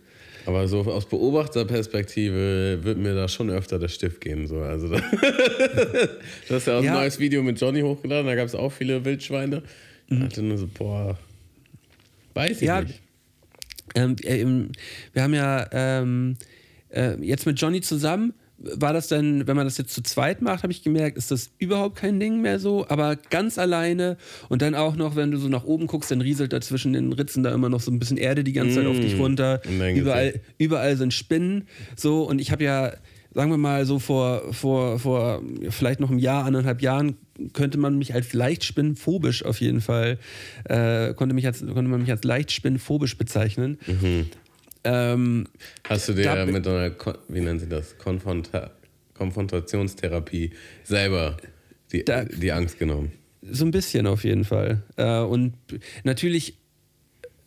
Aber so aus Beobachterperspektive wird mir da schon öfter der Stift gehen. So. Also da [LAUGHS] du hast ja auch ja. ein neues Video mit Johnny hochgeladen, da gab es auch viele Wildschweine. Mhm. Ich dachte nur so, boah, weiß ich ja, nicht. Ähm, äh, wir haben ja ähm, äh, jetzt mit Johnny zusammen war das dann, wenn man das jetzt zu zweit macht, habe ich gemerkt, ist das überhaupt kein Ding mehr so, aber ganz alleine und dann auch noch, wenn du so nach oben guckst, dann rieselt da zwischen den Ritzen da immer noch so ein bisschen Erde die ganze Zeit auf dich mm, runter. Überall, überall sind Spinnen, so und ich habe ja, sagen wir mal so vor, vor, vor vielleicht noch einem Jahr, anderthalb Jahren könnte man mich als leicht spinnenphobisch auf jeden Fall, äh, konnte, mich als, konnte man mich als leicht spinnenphobisch bezeichnen. Mhm. Ähm, Hast du dir mit einer, wie nennen sie das, Konfronta Konfrontationstherapie selber die, da, die Angst genommen? So ein bisschen auf jeden Fall. Äh, und natürlich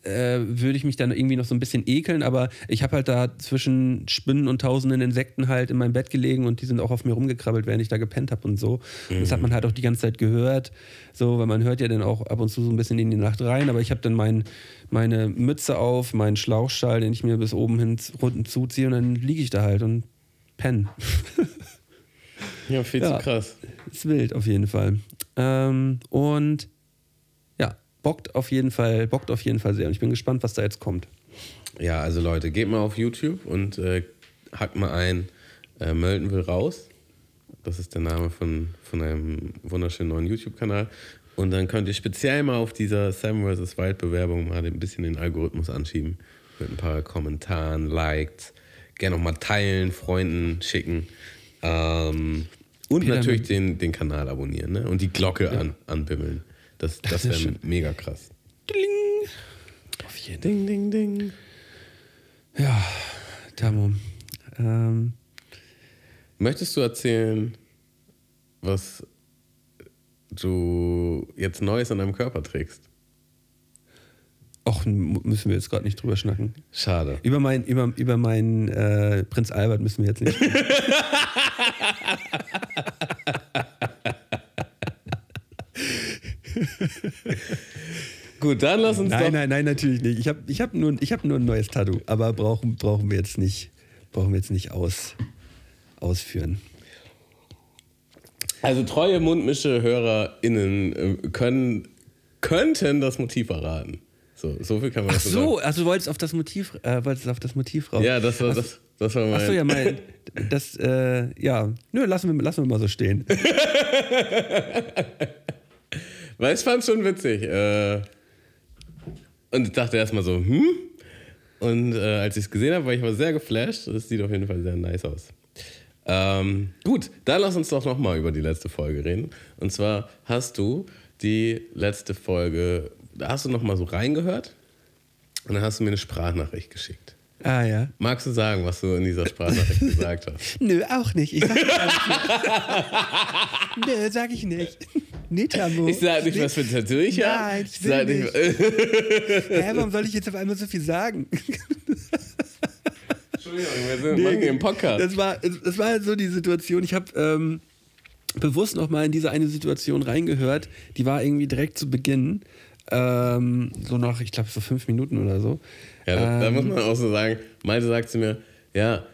äh, würde ich mich dann irgendwie noch so ein bisschen ekeln, aber ich habe halt da zwischen Spinnen und tausenden Insekten halt in meinem Bett gelegen und die sind auch auf mir rumgekrabbelt, während ich da gepennt habe und so. Mhm. Das hat man halt auch die ganze Zeit gehört, so, weil man hört ja dann auch ab und zu so ein bisschen in die Nacht rein, aber ich habe dann mein, meine Mütze auf, meinen Schlauchschal, den ich mir bis oben hin unten zuziehe und dann liege ich da halt und penne. Ja, viel ja, zu krass. Ist wild auf jeden Fall. Ähm, und bockt auf jeden Fall, bockt auf jeden Fall sehr. Und ich bin gespannt, was da jetzt kommt. Ja, also Leute, geht mal auf YouTube und äh, hackt mal ein äh, Mölten will raus. Das ist der Name von, von einem wunderschönen neuen YouTube-Kanal. Und dann könnt ihr speziell mal auf dieser Sam vs. Wild Bewerbung mal ein bisschen den Algorithmus anschieben. Mit ein paar Kommentaren, Likes. Gerne noch mal teilen, Freunden schicken. Ähm, und Peter, natürlich den, den Kanal abonnieren ne? und die Glocke ja. an, anbimmeln. Das, das, das wäre mega krass. Ding. Auf jeden Fall. Ding, ding, ding. Ja, Tamo. Ähm. Möchtest du erzählen, was du jetzt Neues an deinem Körper trägst? Och, müssen wir jetzt gerade nicht drüber schnacken. Schade. Über meinen über, über mein, äh, Prinz Albert müssen wir jetzt nicht. [LAUGHS] Gut, dann lass uns nein, doch. Nein, nein, natürlich nicht. Ich habe ich hab nur, hab nur ein neues Tattoo, aber brauchen, brauchen wir jetzt nicht, brauchen wir jetzt nicht aus, ausführen. Also treue Mundmische-HörerInnen äh, können, könnten das Motiv erraten. So, so viel kann man Ach so, sagen. also du wolltest auf das Motiv, äh, wolltest auf das Motiv raus. Ja, das war, das, das war mein. Achso, ja, mein. Das, äh, ja. Nö, lassen wir, lassen wir mal so stehen. [LAUGHS] Weil ich fand schon witzig. Äh, und ich dachte erstmal so, hm? Und äh, als ich es gesehen habe, war ich aber sehr geflasht. Das sieht auf jeden Fall sehr nice aus. Ähm, gut, dann lass uns doch nochmal über die letzte Folge reden. Und zwar hast du die letzte Folge, da hast du nochmal so reingehört und dann hast du mir eine Sprachnachricht geschickt. Ah ja. Magst du sagen, was du in dieser Sprachnachricht [LAUGHS] gesagt hast? Nö, auch nicht. Ich sag nicht. [LAUGHS] Nö, sag ich nicht. Nee. Ich sag nicht, was für ein Tattoo ich habe. Nein, ich, sag nicht. nicht. [LAUGHS] Hä, warum soll ich jetzt auf einmal so viel sagen? Entschuldigung, wir sind nee, hier im Podcast. Das war, das war halt so die Situation. Ich habe ähm, bewusst noch mal in diese eine Situation reingehört. Die war irgendwie direkt zu Beginn. Ähm, so nach, ich glaube, so fünf Minuten oder so. Ja, da, ähm, da, muss man auch so sagen, Malte sagt zu mir, ja,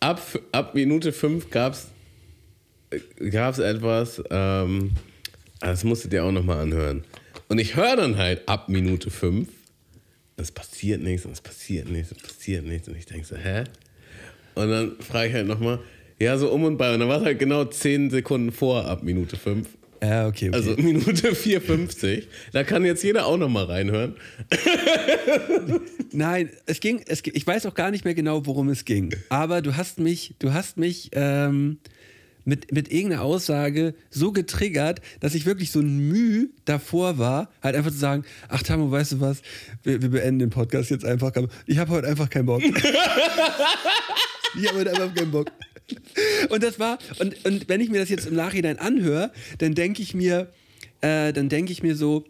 ab, ab Minute fünf gab es etwas, ähm, das musst du dir auch nochmal anhören. Und ich höre dann halt ab Minute fünf es passiert nichts und es passiert nichts, es passiert nichts. Und ich denke so, hä? Und dann frage ich halt nochmal, ja, so um und bei. Und dann war es halt genau 10 Sekunden vor ab Minute 5. Ja, okay, okay. Also Minute 4,50. Da kann jetzt jeder auch nochmal reinhören. [LAUGHS] Nein, es ging, es, ich weiß auch gar nicht mehr genau, worum es ging. Aber du hast mich, du hast mich ähm, mit, mit irgendeiner Aussage so getriggert, dass ich wirklich so ein Mühe davor war, halt einfach zu sagen, ach Tamo, weißt du was, wir, wir beenden den Podcast jetzt einfach. Ich habe heute einfach keinen Bock. [LAUGHS] ich habe heute einfach keinen Bock. Und das war, und, und wenn ich mir das jetzt im Nachhinein anhöre, dann denke ich mir, äh, dann denke ich mir so,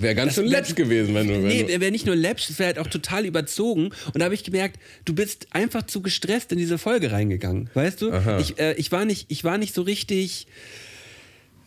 Wäre ganz schön läppsch gewesen, wenn du. Wenn nee, wäre nicht nur läppsch, es wäre halt auch total überzogen. Und da habe ich gemerkt, du bist einfach zu gestresst in diese Folge reingegangen. Weißt du? Ich, äh, ich, war nicht, ich war nicht so richtig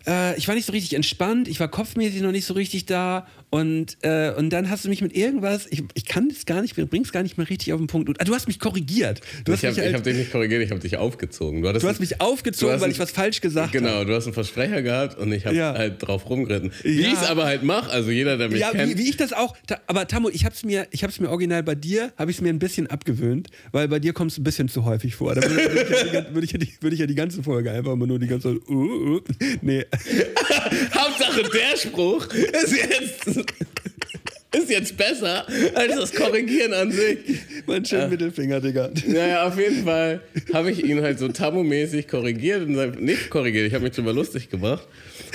äh, ich war nicht so richtig entspannt, ich war kopfmäßig noch nicht so richtig da und, äh, und dann hast du mich mit irgendwas, ich, ich kann das gar nicht, bring's gar nicht mehr richtig auf den Punkt. Du hast mich korrigiert. Du ich habe halt, hab dich nicht korrigiert, ich habe dich aufgezogen. Du, du hast mich aufgezogen, weil ich was falsch gesagt habe. Genau, hab. du hast einen Versprecher gehabt und ich habe ja. halt drauf rumgeritten. Wie ja. ich es aber halt mache, also jeder, der mich ja, kennt. Wie, wie ich das auch, aber Tammo, ich habe es mir, mir original bei dir, habe ich es mir ein bisschen abgewöhnt, weil bei dir kommst du ein bisschen zu häufig vor. Da würde ich, würd ich, ja die, ich ja die ganze Folge einfach immer nur die ganze Zeit, uh, uh. nee. [LAUGHS] Hauptsache der Spruch ist jetzt, ist jetzt besser als das Korrigieren an sich. Mein schöner äh, Mittelfinger, Digga. Naja, auf jeden Fall habe ich ihn halt so tabu-mäßig korrigiert und nicht korrigiert. Ich habe mich drüber lustig gemacht.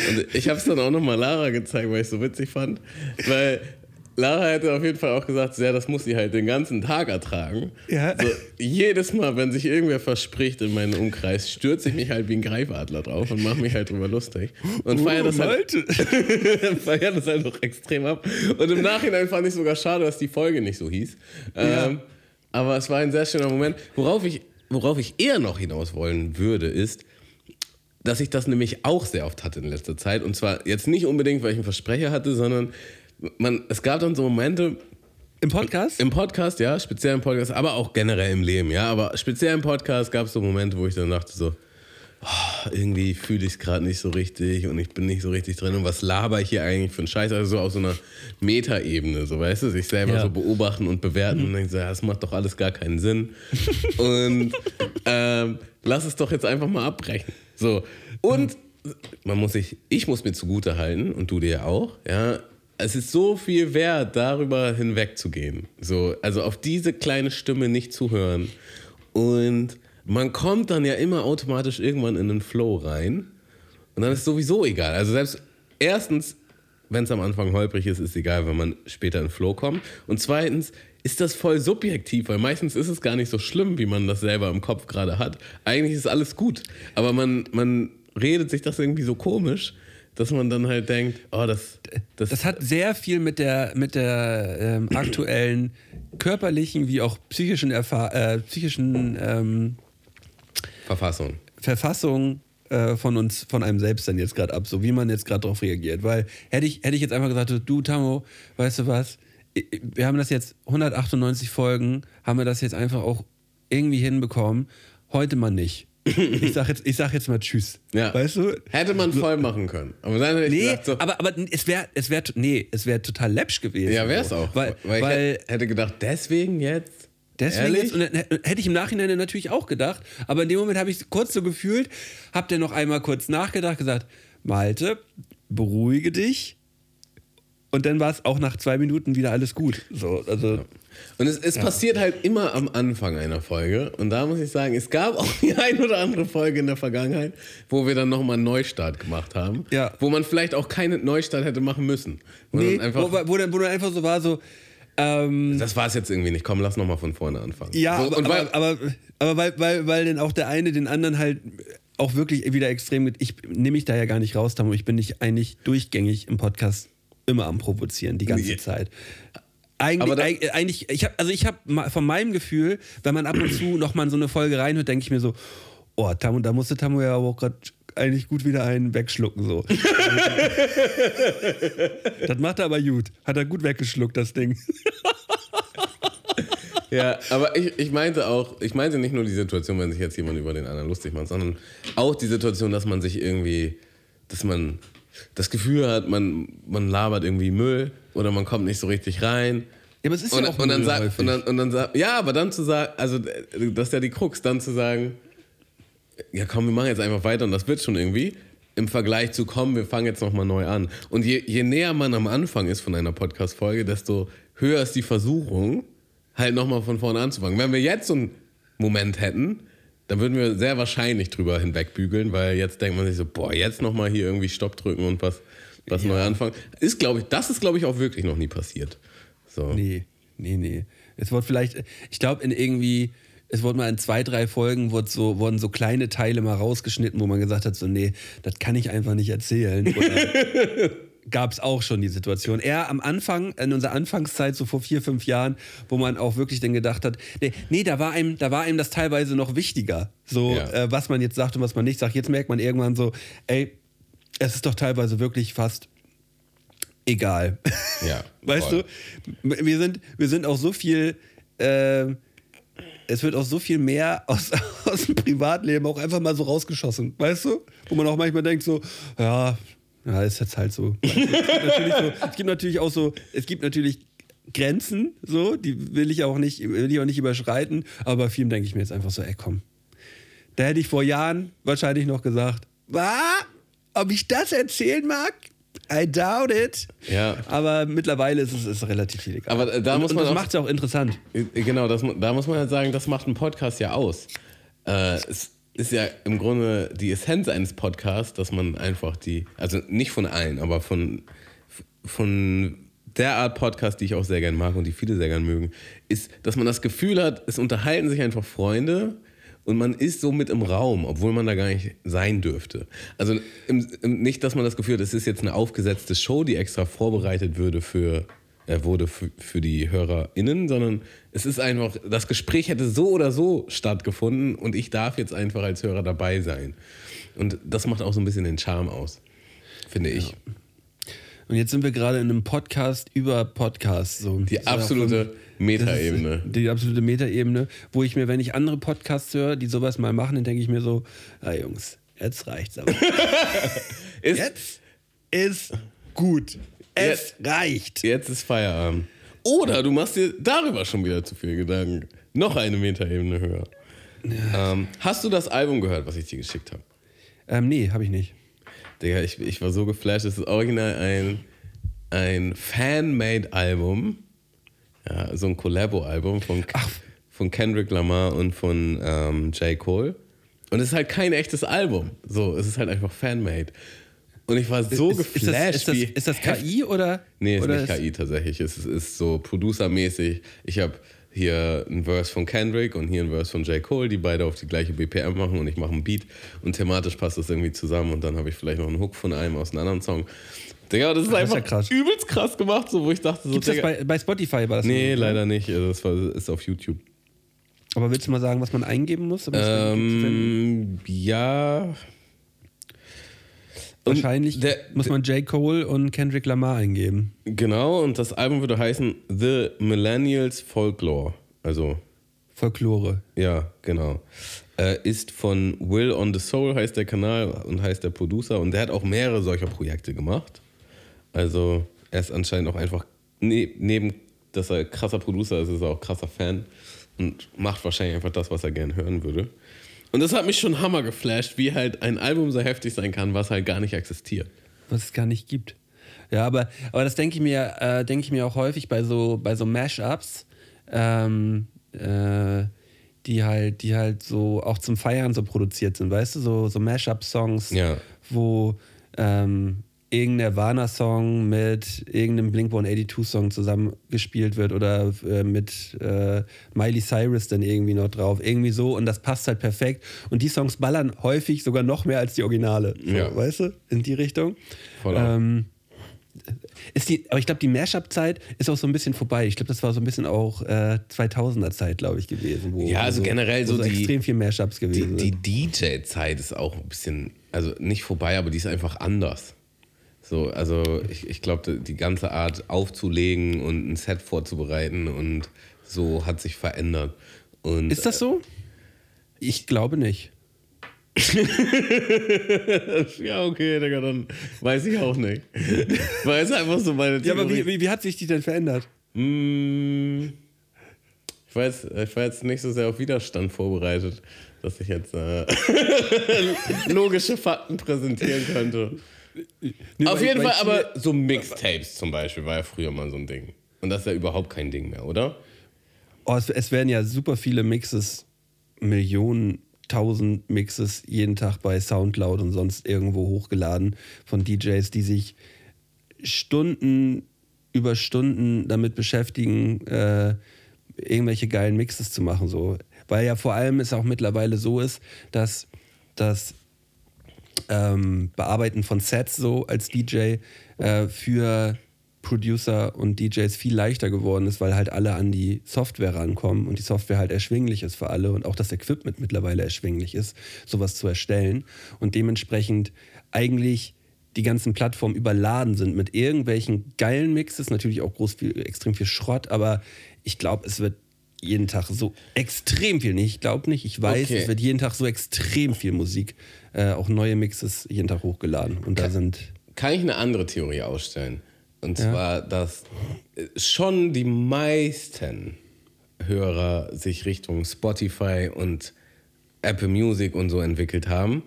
Und ich habe es dann auch nochmal Lara gezeigt, weil ich es so witzig fand. Weil Lara hätte auf jeden Fall auch gesagt, ja, das muss sie halt den ganzen Tag ertragen. Ja. So, jedes Mal, wenn sich irgendwer verspricht in meinen Umkreis, stürze ich mich halt wie ein Greifadler drauf und mache mich halt drüber lustig. Und uh, feiere das, halt, feier das halt noch [LAUGHS] extrem ab. Und im Nachhinein fand ich sogar schade, dass die Folge nicht so hieß. Ja. Ähm, aber es war ein sehr schöner Moment. Worauf ich, worauf ich eher noch hinaus wollen würde, ist, dass ich das nämlich auch sehr oft hatte in letzter Zeit. Und zwar jetzt nicht unbedingt, weil ich einen Versprecher hatte, sondern man, es gab dann so Momente. Im Podcast? Im Podcast, ja, speziell im Podcast, aber auch generell im Leben, ja. Aber speziell im Podcast gab es so Momente, wo ich dann dachte so, oh, irgendwie fühle ich es gerade nicht so richtig und ich bin nicht so richtig drin und was laber ich hier eigentlich für einen Scheiß? Also so auf so einer Metaebene, so weißt du, sich selber ja. so beobachten und bewerten mhm. und denken so, ja, das macht doch alles gar keinen Sinn. [LAUGHS] und ähm, lass es doch jetzt einfach mal abbrechen. So. Und man muss sich, ich muss mir zugute halten und du dir auch, ja, es ist so viel wert, darüber hinwegzugehen. So, also auf diese kleine Stimme nicht zu hören. Und man kommt dann ja immer automatisch irgendwann in den Flow rein. Und dann ist sowieso egal. Also selbst erstens, wenn es am Anfang holprig ist, ist egal, wenn man später in den Flow kommt. Und zweitens ist das voll subjektiv, weil meistens ist es gar nicht so schlimm, wie man das selber im Kopf gerade hat. Eigentlich ist alles gut. Aber man, man redet sich das irgendwie so komisch dass man dann halt denkt, oh, das, das. Das hat sehr viel mit der, mit der ähm, aktuellen körperlichen wie auch psychischen, Erfahr äh, psychischen ähm, Verfassung. Verfassung äh, von uns, von einem selbst dann jetzt gerade ab, so wie man jetzt gerade darauf reagiert. Weil hätte ich, hätte ich jetzt einfach gesagt, du Tamo, weißt du was, wir haben das jetzt 198 Folgen, haben wir das jetzt einfach auch irgendwie hinbekommen, heute mal nicht. Ich sag jetzt, ich sag jetzt mal Tschüss. Ja. Weißt du? Hätte man voll machen können. Aber dann hätte ich nee, gedacht, so aber, aber es wäre es wär, nee, es wär total läppsch gewesen. Ja, wäre es auch. Weil, weil, weil ich hätte gedacht, deswegen jetzt. Deswegen jetzt, und hätte ich im Nachhinein natürlich auch gedacht, aber in dem Moment habe ich kurz so gefühlt, hab dann noch einmal kurz nachgedacht, gesagt, Malte, beruhige dich. Und dann war es auch nach zwei Minuten wieder alles gut. So, also. Ja. Und es, es ja. passiert halt immer am Anfang einer Folge. Und da muss ich sagen, es gab auch die ein oder andere Folge in der Vergangenheit, wo wir dann nochmal einen Neustart gemacht haben. Ja. Wo man vielleicht auch keinen Neustart hätte machen müssen. Wo nee, einfach, wo, wo, dann, wo dann einfach so war, so. Ähm, das war es jetzt irgendwie nicht. Komm, lass nochmal von vorne anfangen. Ja, so, aber, weil, aber, aber, aber, weil, weil, weil dann auch der eine den anderen halt auch wirklich wieder extrem. Ich nehme mich da ja gar nicht raus, Tamu. Ich bin nicht eigentlich durchgängig im Podcast immer am Provozieren, die ganze nee. Zeit. Eigentlich, da, eigentlich ich hab, also ich habe von meinem Gefühl, wenn man ab und zu nochmal so eine Folge reinhört, denke ich mir so, oh, Tamu, da musste Tamu ja auch gerade eigentlich gut wieder einen wegschlucken. So. [LAUGHS] das macht er aber gut. Hat er gut weggeschluckt, das Ding. [LAUGHS] ja, aber ich, ich meinte auch, ich meinte nicht nur die Situation, wenn sich jetzt jemand über den anderen lustig macht, sondern auch die Situation, dass man sich irgendwie, dass man das Gefühl hat, man, man labert irgendwie Müll oder man kommt nicht so richtig rein. Ja, aber es ist und, ja auch und dann, sagt, und dann, und dann sagt, ja, aber dann zu sagen, also das ist ja die Krux, dann zu sagen, ja komm, wir machen jetzt einfach weiter und das wird schon irgendwie, im Vergleich zu kommen, wir fangen jetzt nochmal neu an. Und je, je näher man am Anfang ist von einer Podcast-Folge, desto höher ist die Versuchung, halt nochmal von vorne anzufangen. Wenn wir jetzt so einen Moment hätten, dann würden wir sehr wahrscheinlich drüber hinwegbügeln, weil jetzt denkt man sich so, boah, jetzt nochmal hier irgendwie Stopp drücken und was, was ja. neu anfangen. Ist, glaube ich, das ist, glaube ich, auch wirklich noch nie passiert. So. Nee, nee, nee. Es wurde vielleicht, ich glaube, in irgendwie, es wurde mal in zwei, drei Folgen wurde so, wurden so kleine Teile mal rausgeschnitten, wo man gesagt hat, so, nee, das kann ich einfach nicht erzählen. [LAUGHS] gab es auch schon die Situation. Eher am Anfang, in unserer Anfangszeit, so vor vier, fünf Jahren, wo man auch wirklich dann gedacht hat, nee, nee da, war einem, da war einem das teilweise noch wichtiger, so ja. äh, was man jetzt sagt und was man nicht sagt. Jetzt merkt man irgendwann so, ey, es ist doch teilweise wirklich fast egal. Ja. [LAUGHS] weißt voll. du, wir sind, wir sind auch so viel. Äh, es wird auch so viel mehr aus, [LAUGHS] aus dem Privatleben auch einfach mal so rausgeschossen, weißt du? Wo man auch manchmal denkt so, ja, ja, ist jetzt halt so. Es gibt, [LAUGHS] so. es gibt natürlich auch so, es gibt natürlich Grenzen, so, die will ich auch nicht, will ich auch nicht überschreiten, aber bei vielen denke ich mir jetzt einfach so, ey komm. Da hätte ich vor Jahren wahrscheinlich noch gesagt, was? Ob ich das erzählen mag? I doubt it. Ja. Aber mittlerweile ist es ist relativ viel egal. Aber da muss und, man. Und das macht es auch interessant. Genau, das, da muss man halt sagen, das macht ein Podcast ja aus. Äh, es, ist ja im Grunde die Essenz eines Podcasts, dass man einfach die, also nicht von allen, aber von, von der Art Podcast, die ich auch sehr gern mag und die viele sehr gern mögen, ist, dass man das Gefühl hat, es unterhalten sich einfach Freunde und man ist so mit im Raum, obwohl man da gar nicht sein dürfte. Also im, im, nicht, dass man das Gefühl hat, es ist jetzt eine aufgesetzte Show, die extra vorbereitet würde für wurde für, für die HörerInnen, sondern es ist einfach, das Gespräch hätte so oder so stattgefunden und ich darf jetzt einfach als Hörer dabei sein. Und das macht auch so ein bisschen den Charme aus, finde ich. Ja. Und jetzt sind wir gerade in einem Podcast über Podcast. So. Die absolute Metaebene. Die absolute Metaebene, wo ich mir, wenn ich andere Podcasts höre, die sowas mal machen, dann denke ich mir so, ah Jungs, jetzt reicht's aber. [LAUGHS] jetzt ist gut. Es jetzt, reicht. Jetzt ist Feierabend. Oder du machst dir darüber schon wieder zu viel Gedanken. Noch eine Metaebene höher. Ja. Ähm, hast du das Album gehört, was ich dir geschickt habe? Ähm, nee, habe ich nicht. Digga, ich, ich war so geflasht. Es ist original ein, ein Fan-Made-Album. Ja, so ein Collabo-Album von, von Kendrick Lamar und von ähm, J. Cole. Und es ist halt kein echtes Album. So, es ist halt einfach Fan-Made. Und ich war so ist, geflasht. Ist das, ist das, ist das KI oder? Nee, ist oder nicht KI tatsächlich. Es ist, ist so producermäßig. Ich habe hier ein Verse von Kendrick und hier ein Verse von J. Cole, die beide auf die gleiche BPM machen und ich mache einen Beat und thematisch passt das irgendwie zusammen und dann habe ich vielleicht noch einen Hook von einem aus einem anderen Song. Digga, das ist Ach, einfach ist ja krass. übelst krass gemacht, so wo ich dachte so. Gibt's Digga, das bei, bei Spotify war das? Nee, leider nicht. Also das war, ist auf YouTube. Aber willst du mal sagen, was man eingeben muss? Ähm, ja. Wahrscheinlich der, muss man J. Cole und Kendrick Lamar eingeben. Genau, und das Album würde heißen The Millennials Folklore. Also. Folklore. Ja, genau. Äh, ist von Will on the Soul, heißt der Kanal und heißt der Producer. Und der hat auch mehrere solcher Projekte gemacht. Also, er ist anscheinend auch einfach, ne, neben dass er krasser Producer ist, ist er auch krasser Fan und macht wahrscheinlich einfach das, was er gerne hören würde. Und das hat mich schon hammer geflasht, wie halt ein Album so heftig sein kann, was halt gar nicht existiert. Was es gar nicht gibt. Ja, aber, aber das denke ich mir, äh, denke ich mir auch häufig bei so, bei so Mashups, ähm, äh, die halt, die halt so auch zum Feiern so produziert sind, weißt du, so, so Mashup-Songs, ja. wo ähm, irgendein Nirvana-Song mit irgendeinem Blink-182-Song zusammengespielt wird oder äh, mit äh, Miley Cyrus dann irgendwie noch drauf. Irgendwie so und das passt halt perfekt. Und die Songs ballern häufig sogar noch mehr als die Originale. So, ja. Weißt du? In die Richtung. Voll ähm, ist die, aber ich glaube, die Mashup-Zeit ist auch so ein bisschen vorbei. Ich glaube, das war so ein bisschen auch äh, 2000er-Zeit, glaube ich, gewesen. Wo, ja, also so, generell so, so die, extrem viel Mashups gewesen Die, die DJ-Zeit ist auch ein bisschen, also nicht vorbei, aber die ist einfach anders. So, also ich, ich glaube, die ganze Art aufzulegen und ein Set vorzubereiten und so hat sich verändert. Und, ist das so? Ich glaube nicht. [LAUGHS] ja, okay, Digga, dann weiß ich auch nicht. [LAUGHS] Weil es einfach so meine Theorie. Ja, aber wie, wie, wie, hat sich die denn verändert? Mm, ich, weiß, ich war jetzt nicht so sehr auf Widerstand vorbereitet, dass ich jetzt äh, [LAUGHS] logische Fakten präsentieren könnte. Nee, Auf jeden Fall, aber so Mixtapes zum Beispiel war ja früher mal so ein Ding. Und das ist ja überhaupt kein Ding mehr, oder? Oh, es, es werden ja super viele Mixes, Millionen, tausend Mixes jeden Tag bei Soundcloud und sonst irgendwo hochgeladen von DJs, die sich Stunden über Stunden damit beschäftigen, äh, irgendwelche geilen Mixes zu machen. So. Weil ja vor allem es auch mittlerweile so ist, dass, dass ähm, Bearbeiten von Sets so als DJ äh, für Producer und DJs viel leichter geworden ist, weil halt alle an die Software rankommen und die Software halt erschwinglich ist für alle und auch das Equipment mittlerweile erschwinglich ist, sowas zu erstellen und dementsprechend eigentlich die ganzen Plattformen überladen sind mit irgendwelchen geilen Mixes, natürlich auch groß viel, extrem viel Schrott, aber ich glaube, es wird jeden Tag so extrem viel, nicht, ich glaube nicht, ich weiß, okay. es wird jeden Tag so extrem viel Musik, äh, auch neue Mixes jeden Tag hochgeladen. Und da sind. Kann ich eine andere Theorie ausstellen? Und ja. zwar, dass schon die meisten Hörer sich Richtung Spotify und Apple Music und so entwickelt haben,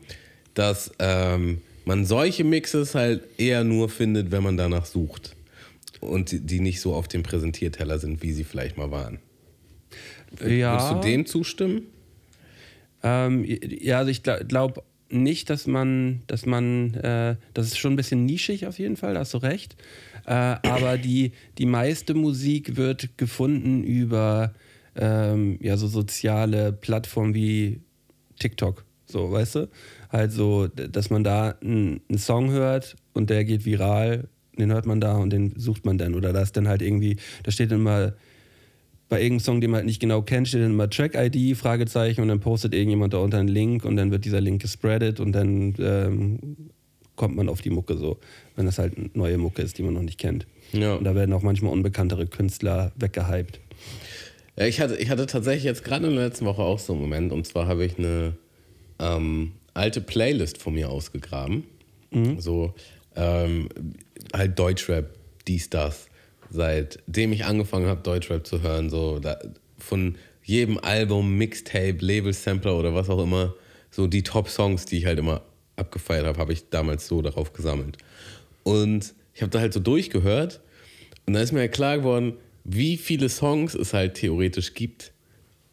dass ähm, man solche Mixes halt eher nur findet, wenn man danach sucht. Und die nicht so auf dem Präsentierteller sind, wie sie vielleicht mal waren. Ja. Würdest du dem zustimmen? Ähm, ja, also ich glaube nicht, dass man, dass man, äh, das ist schon ein bisschen nischig auf jeden Fall, da hast du recht. Äh, aber die, die meiste Musik wird gefunden über ähm, ja, so soziale Plattformen wie TikTok. So, weißt du? Halt so, dass man da einen Song hört und der geht viral, den hört man da und den sucht man dann. Oder da ist dann halt irgendwie, da steht immer bei irgendeinem Song, den man halt nicht genau kennt, steht dann immer Track-ID, Fragezeichen und dann postet irgendjemand da unter einen Link und dann wird dieser Link gespreadet und dann ähm, kommt man auf die Mucke so, wenn das halt eine neue Mucke ist, die man noch nicht kennt. Ja. Und da werden auch manchmal unbekanntere Künstler weggehypt. Ja, ich hatte, ich hatte tatsächlich jetzt gerade in der letzten Woche auch so einen Moment und zwar habe ich eine ähm, alte Playlist von mir ausgegraben. Mhm. So, ähm, halt Deutschrap, dies, das. Seitdem ich angefangen habe, Deutschrap zu hören, so da, von jedem Album, Mixtape, Label, Sampler oder was auch immer, so die Top-Songs, die ich halt immer abgefeiert habe, habe ich damals so darauf gesammelt. Und ich habe da halt so durchgehört und dann ist mir halt klar geworden, wie viele Songs es halt theoretisch gibt.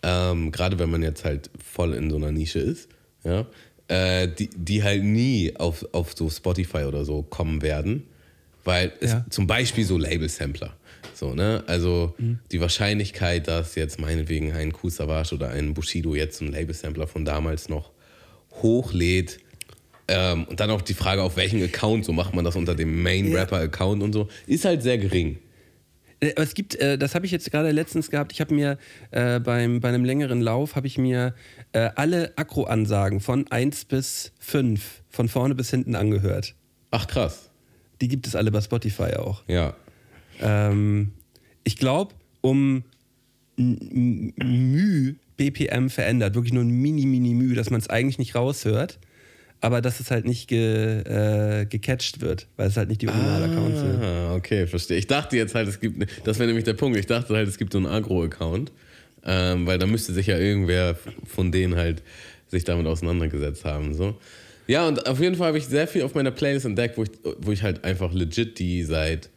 Ähm, Gerade wenn man jetzt halt voll in so einer Nische ist, ja, äh, die, die halt nie auf, auf so Spotify oder so kommen werden. Weil es ja. zum Beispiel so Label-Sampler. So, ne? Also mhm. die Wahrscheinlichkeit, dass jetzt meinetwegen ein Kusavage oder ein Bushido jetzt so ein Label-Sampler von damals noch hochlädt, ähm, und dann auch die Frage, auf welchen Account, so macht man das unter dem Main-Rapper-Account und so, ist halt sehr gering. Äh, es gibt, äh, das habe ich jetzt gerade letztens gehabt, ich habe mir äh, beim, bei einem längeren Lauf, habe ich mir äh, alle Akro-Ansagen von 1 bis 5 von vorne bis hinten angehört. Ach krass. Die gibt es alle bei Spotify auch. Ja. Ähm, ich glaube, um Müh BPM verändert, wirklich nur ein mini, mini Müh, dass man es eigentlich nicht raushört aber dass es halt nicht ge, äh, gecatcht wird, weil es halt nicht die Original-Accounts sind. Ah, okay, verstehe. Ich dachte jetzt halt, es gibt, das wäre nämlich der Punkt, ich dachte halt, es gibt so einen Agro-Account, ähm, weil da müsste sich ja irgendwer von denen halt sich damit auseinandergesetzt haben. So. Ja, und auf jeden Fall habe ich sehr viel auf meiner Playlist entdeckt, wo ich, wo ich halt einfach legit die seit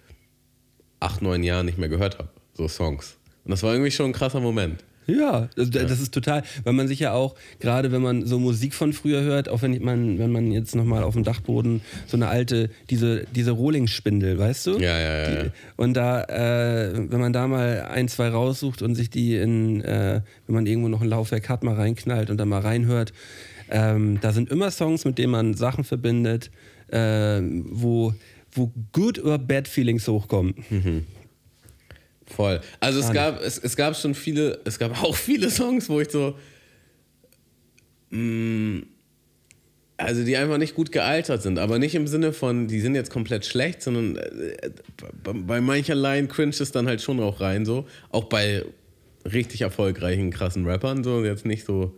acht, neun Jahren nicht mehr gehört habe, so Songs. Und das war irgendwie schon ein krasser Moment. Ja, das, ist total, weil man sich ja auch, gerade wenn man so Musik von früher hört, auch wenn man, wenn man jetzt nochmal auf dem Dachboden so eine alte, diese, diese Rohlingsspindel, weißt du? Ja, ja, ja. Die, und da, äh, wenn man da mal ein, zwei raussucht und sich die in, äh, wenn man irgendwo noch ein Laufwerk hat, mal reinknallt und da mal reinhört, ähm, da sind immer Songs, mit denen man Sachen verbindet, äh, wo, wo good or bad feelings hochkommen. Mhm. Voll. Also es gab, es, es gab schon viele, es gab [LAUGHS] auch viele Songs, wo ich so, mh, mm, also die einfach nicht gut gealtert sind, aber nicht im Sinne von, die sind jetzt komplett schlecht, sondern äh, bei, bei mancherlei cringe es dann halt schon auch rein, so. Auch bei richtig erfolgreichen, krassen Rappern, so jetzt nicht so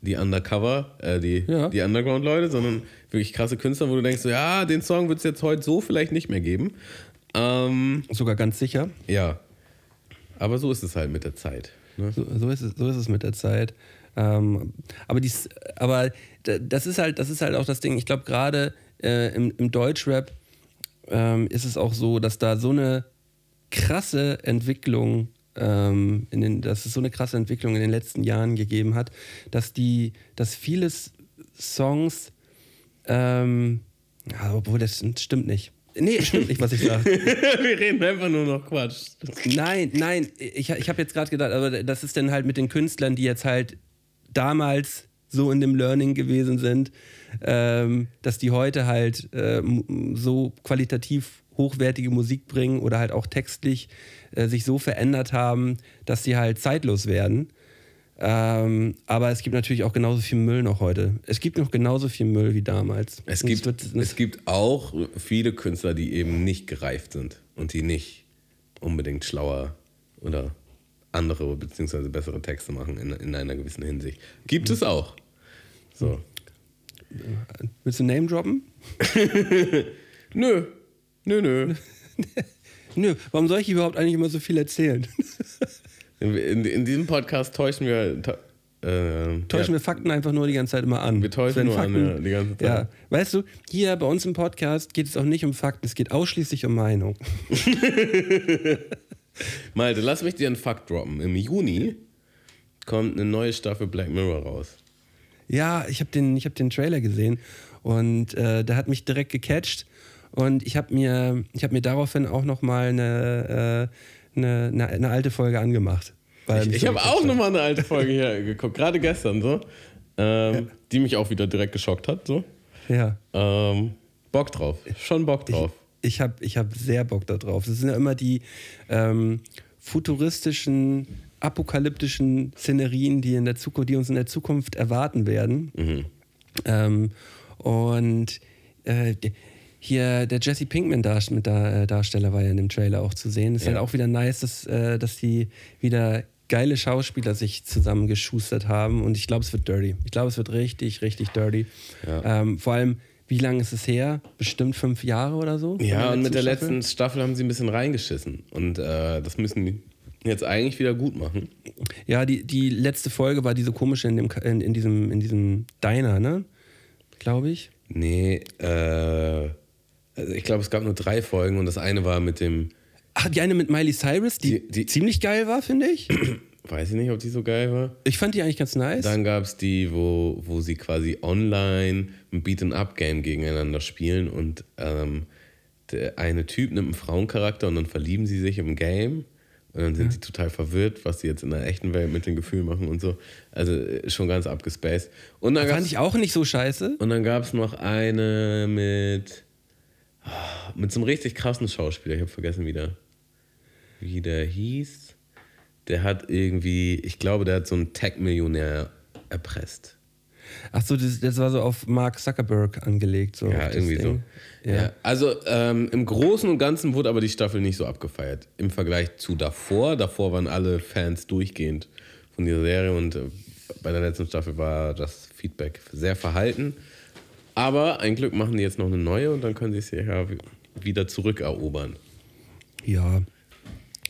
die Undercover, äh, die, ja. die Underground-Leute, sondern wirklich krasse Künstler, wo du denkst, so, ja, den Song wird es jetzt heute so vielleicht nicht mehr geben. Ähm, Sogar ganz sicher. Ja. Aber so ist es halt mit der Zeit. Ne? So, so, ist es, so ist es mit der Zeit. Ähm, aber, dies, aber das ist halt, das ist halt auch das Ding. Ich glaube, gerade äh, im, im Deutschrap ähm, ist es auch so, dass da so eine krasse Entwicklung ähm, in den, dass es so eine krasse Entwicklung in den letzten Jahren gegeben hat, dass die, dass viele Songs, ähm, obwohl das stimmt nicht. Nee, stimmt nicht, was ich sage. [LAUGHS] Wir reden einfach nur noch Quatsch. Nein, nein, ich, ich habe jetzt gerade gedacht, aber das ist dann halt mit den Künstlern, die jetzt halt damals so in dem Learning gewesen sind, ähm, dass die heute halt äh, so qualitativ hochwertige Musik bringen oder halt auch textlich äh, sich so verändert haben, dass sie halt zeitlos werden. Ähm, aber es gibt natürlich auch genauso viel Müll noch heute. Es gibt noch genauso viel Müll wie damals. Es gibt, es, es gibt auch viele Künstler, die eben nicht gereift sind und die nicht unbedingt schlauer oder andere bzw. bessere Texte machen in, in einer gewissen Hinsicht. Gibt es auch. So. Willst du Name droppen? [LAUGHS] nö. Nö, nö. [LAUGHS] nö. Warum soll ich überhaupt eigentlich immer so viel erzählen? [LAUGHS] In, in, in diesem Podcast täuschen wir. Äh, täuschen ja. wir Fakten einfach nur die ganze Zeit immer an. Wir täuschen nur Fakten, an, ja, die ganze Zeit. Ja. Weißt du, hier bei uns im Podcast geht es auch nicht um Fakten, es geht ausschließlich um Meinung. [LAUGHS] Malte, lass mich dir einen Fakt droppen. Im Juni kommt eine neue Staffel Black Mirror raus. Ja, ich habe den, hab den Trailer gesehen und äh, der hat mich direkt gecatcht. Und ich habe mir, hab mir daraufhin auch nochmal eine. Äh, eine, eine, eine alte Folge angemacht. Ich, ich habe auch nochmal eine alte Folge hier [LAUGHS] geguckt, gerade gestern so, ähm, ja. die mich auch wieder direkt geschockt hat. So. Ja. Ähm, Bock drauf, schon Bock drauf. Ich, ich habe ich hab sehr Bock darauf. Das sind ja immer die ähm, futuristischen, apokalyptischen Szenerien, die, in der Zukunft, die uns in der Zukunft erwarten werden. Mhm. Ähm, und äh, hier der Jesse Pinkman äh, Darsteller war ja in dem Trailer auch zu sehen. Ist ja. halt auch wieder nice, dass, äh, dass die wieder geile Schauspieler sich zusammengeschustert haben und ich glaube, es wird dirty. Ich glaube, es wird richtig, richtig dirty. Ja. Ähm, vor allem, wie lange ist es her? Bestimmt fünf Jahre oder so? Ja, und mit der Staffel? letzten Staffel haben sie ein bisschen reingeschissen und äh, das müssen die jetzt eigentlich wieder gut machen. Ja, die, die letzte Folge war diese komische in, dem, in, in diesem, in diesem Diner, ne? Glaube ich. Nee, äh, also ich glaube, es gab nur drei Folgen und das eine war mit dem. Ach, die eine mit Miley Cyrus, die, die, die ziemlich geil war, finde ich. [CLEARS THROAT] Weiß ich nicht, ob die so geil war. Ich fand die eigentlich ganz nice. Dann gab es die, wo, wo sie quasi online ein Beat-and-Up-Game gegeneinander spielen und ähm, der eine Typ nimmt einen Frauencharakter und dann verlieben sie sich im Game. Und dann sind ja. sie total verwirrt, was sie jetzt in der echten Welt mit den Gefühlen machen und so. Also äh, schon ganz abgespaced. Und dann fand ich auch nicht so scheiße. Und dann gab es noch eine mit mit so einem richtig krassen Schauspieler, ich habe vergessen wieder, wie der hieß. Der hat irgendwie, ich glaube, der hat so einen Tech-Millionär erpresst. Ach so, das, das, war so auf Mark Zuckerberg angelegt. So ja, irgendwie Ding. so. Ja. ja. Also ähm, im Großen und Ganzen wurde aber die Staffel nicht so abgefeiert. Im Vergleich zu davor. Davor waren alle Fans durchgehend von dieser Serie und äh, bei der letzten Staffel war das Feedback sehr verhalten. Aber ein Glück machen die jetzt noch eine neue und dann können sie es ja wieder zurückerobern. Ja,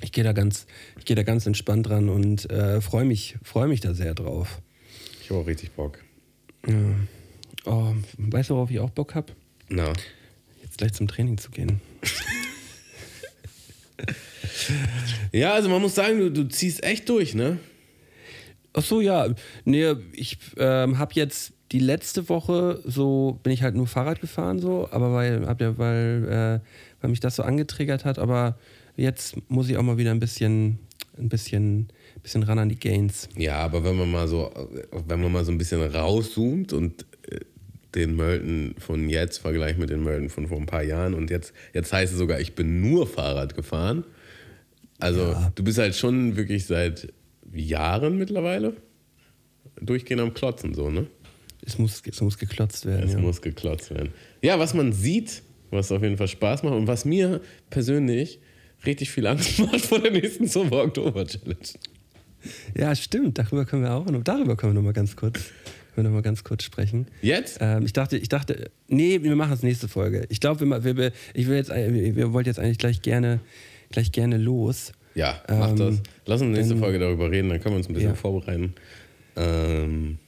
ich gehe da ganz, ich gehe da ganz entspannt dran und äh, freue mich, freue mich da sehr drauf. Ich habe auch richtig Bock. Ja. Oh, weißt du, worauf ich auch Bock habe? Na. Jetzt gleich zum Training zu gehen. ja, also man muss sagen, du, du ziehst echt durch, ne? Ach so, ja. Nee, ich ähm, habe jetzt die letzte Woche so bin ich halt nur Fahrrad gefahren so, aber weil weil, äh, weil mich das so angetriggert hat, aber jetzt muss ich auch mal wieder ein bisschen ein bisschen bisschen ran an die Gains. Ja, aber wenn man mal so wenn man mal so ein bisschen rauszoomt und äh, den Mölten von jetzt vergleicht mit den Mölten von vor ein paar Jahren und jetzt jetzt heißt es sogar, ich bin nur Fahrrad gefahren. Also, ja. du bist halt schon wirklich seit Jahren mittlerweile durchgehend am Klotzen so, ne? Es muss, es muss geklotzt werden. Es ja. muss geklotzt werden. Ja, was man sieht, was auf jeden Fall Spaß macht und was mir persönlich richtig viel Angst [LAUGHS] macht vor der nächsten Sommer Oktober Challenge. Ja, stimmt. Darüber können wir auch noch, darüber können wir noch mal ganz kurz, können wir noch mal ganz kurz sprechen. Jetzt? Ähm, ich dachte, ich dachte, nee, wir machen das nächste Folge. Ich glaube, wir, wir, ich will jetzt, wir wollten jetzt eigentlich gleich gerne, gleich gerne los. Ja, mach ähm, das. Lass uns nächste Folge darüber reden, dann können wir uns ein bisschen ja. vorbereiten. Ähm,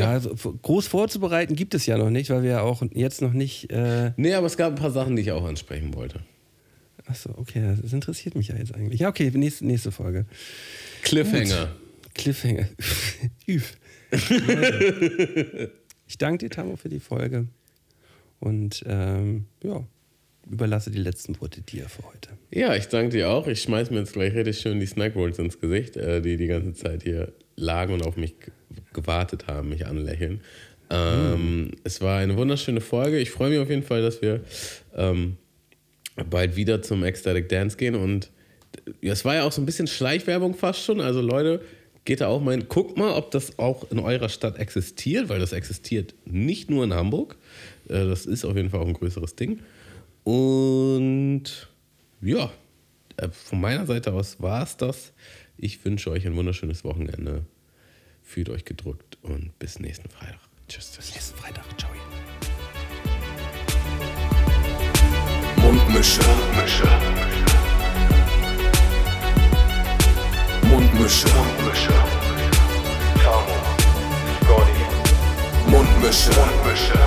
ja. Also groß vorzubereiten gibt es ja noch nicht, weil wir ja auch jetzt noch nicht. Äh nee, aber es gab ein paar Sachen, die ich auch ansprechen wollte. Achso, okay, das interessiert mich ja jetzt eigentlich. Ja, okay, nächste, nächste Folge. Cliffhanger. Gut. Cliffhanger. [LAUGHS] [LAUGHS] ich danke dir, Tamo, für die Folge. Und ähm, ja, überlasse die letzten Worte dir für heute. Ja, ich danke dir auch. Ich schmeiß mir jetzt gleich richtig schön die Snackrolls ins Gesicht, äh, die die ganze Zeit hier lagen und auf mich gewartet haben, mich anlächeln. Ähm, mhm. Es war eine wunderschöne Folge. Ich freue mich auf jeden Fall, dass wir ähm, bald wieder zum Ecstatic Dance gehen. Und ja, es war ja auch so ein bisschen Schleichwerbung fast schon. Also Leute, geht da auch mal hin. Guckt mal, ob das auch in eurer Stadt existiert, weil das existiert nicht nur in Hamburg. Äh, das ist auf jeden Fall auch ein größeres Ding. Und ja, äh, von meiner Seite aus war es das. Ich wünsche euch ein wunderschönes Wochenende. Fühlt euch gedrückt und bis nächsten Freitag. Tschüss. Bis nächsten Freitag. Ciao. Mundmische. Mundmische. Mundmische. Mundmische. Tamo. Scotty. Mundmische. Mundmische.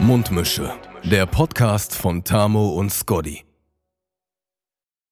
Mundmische. Der Podcast von Tamo und Scotty.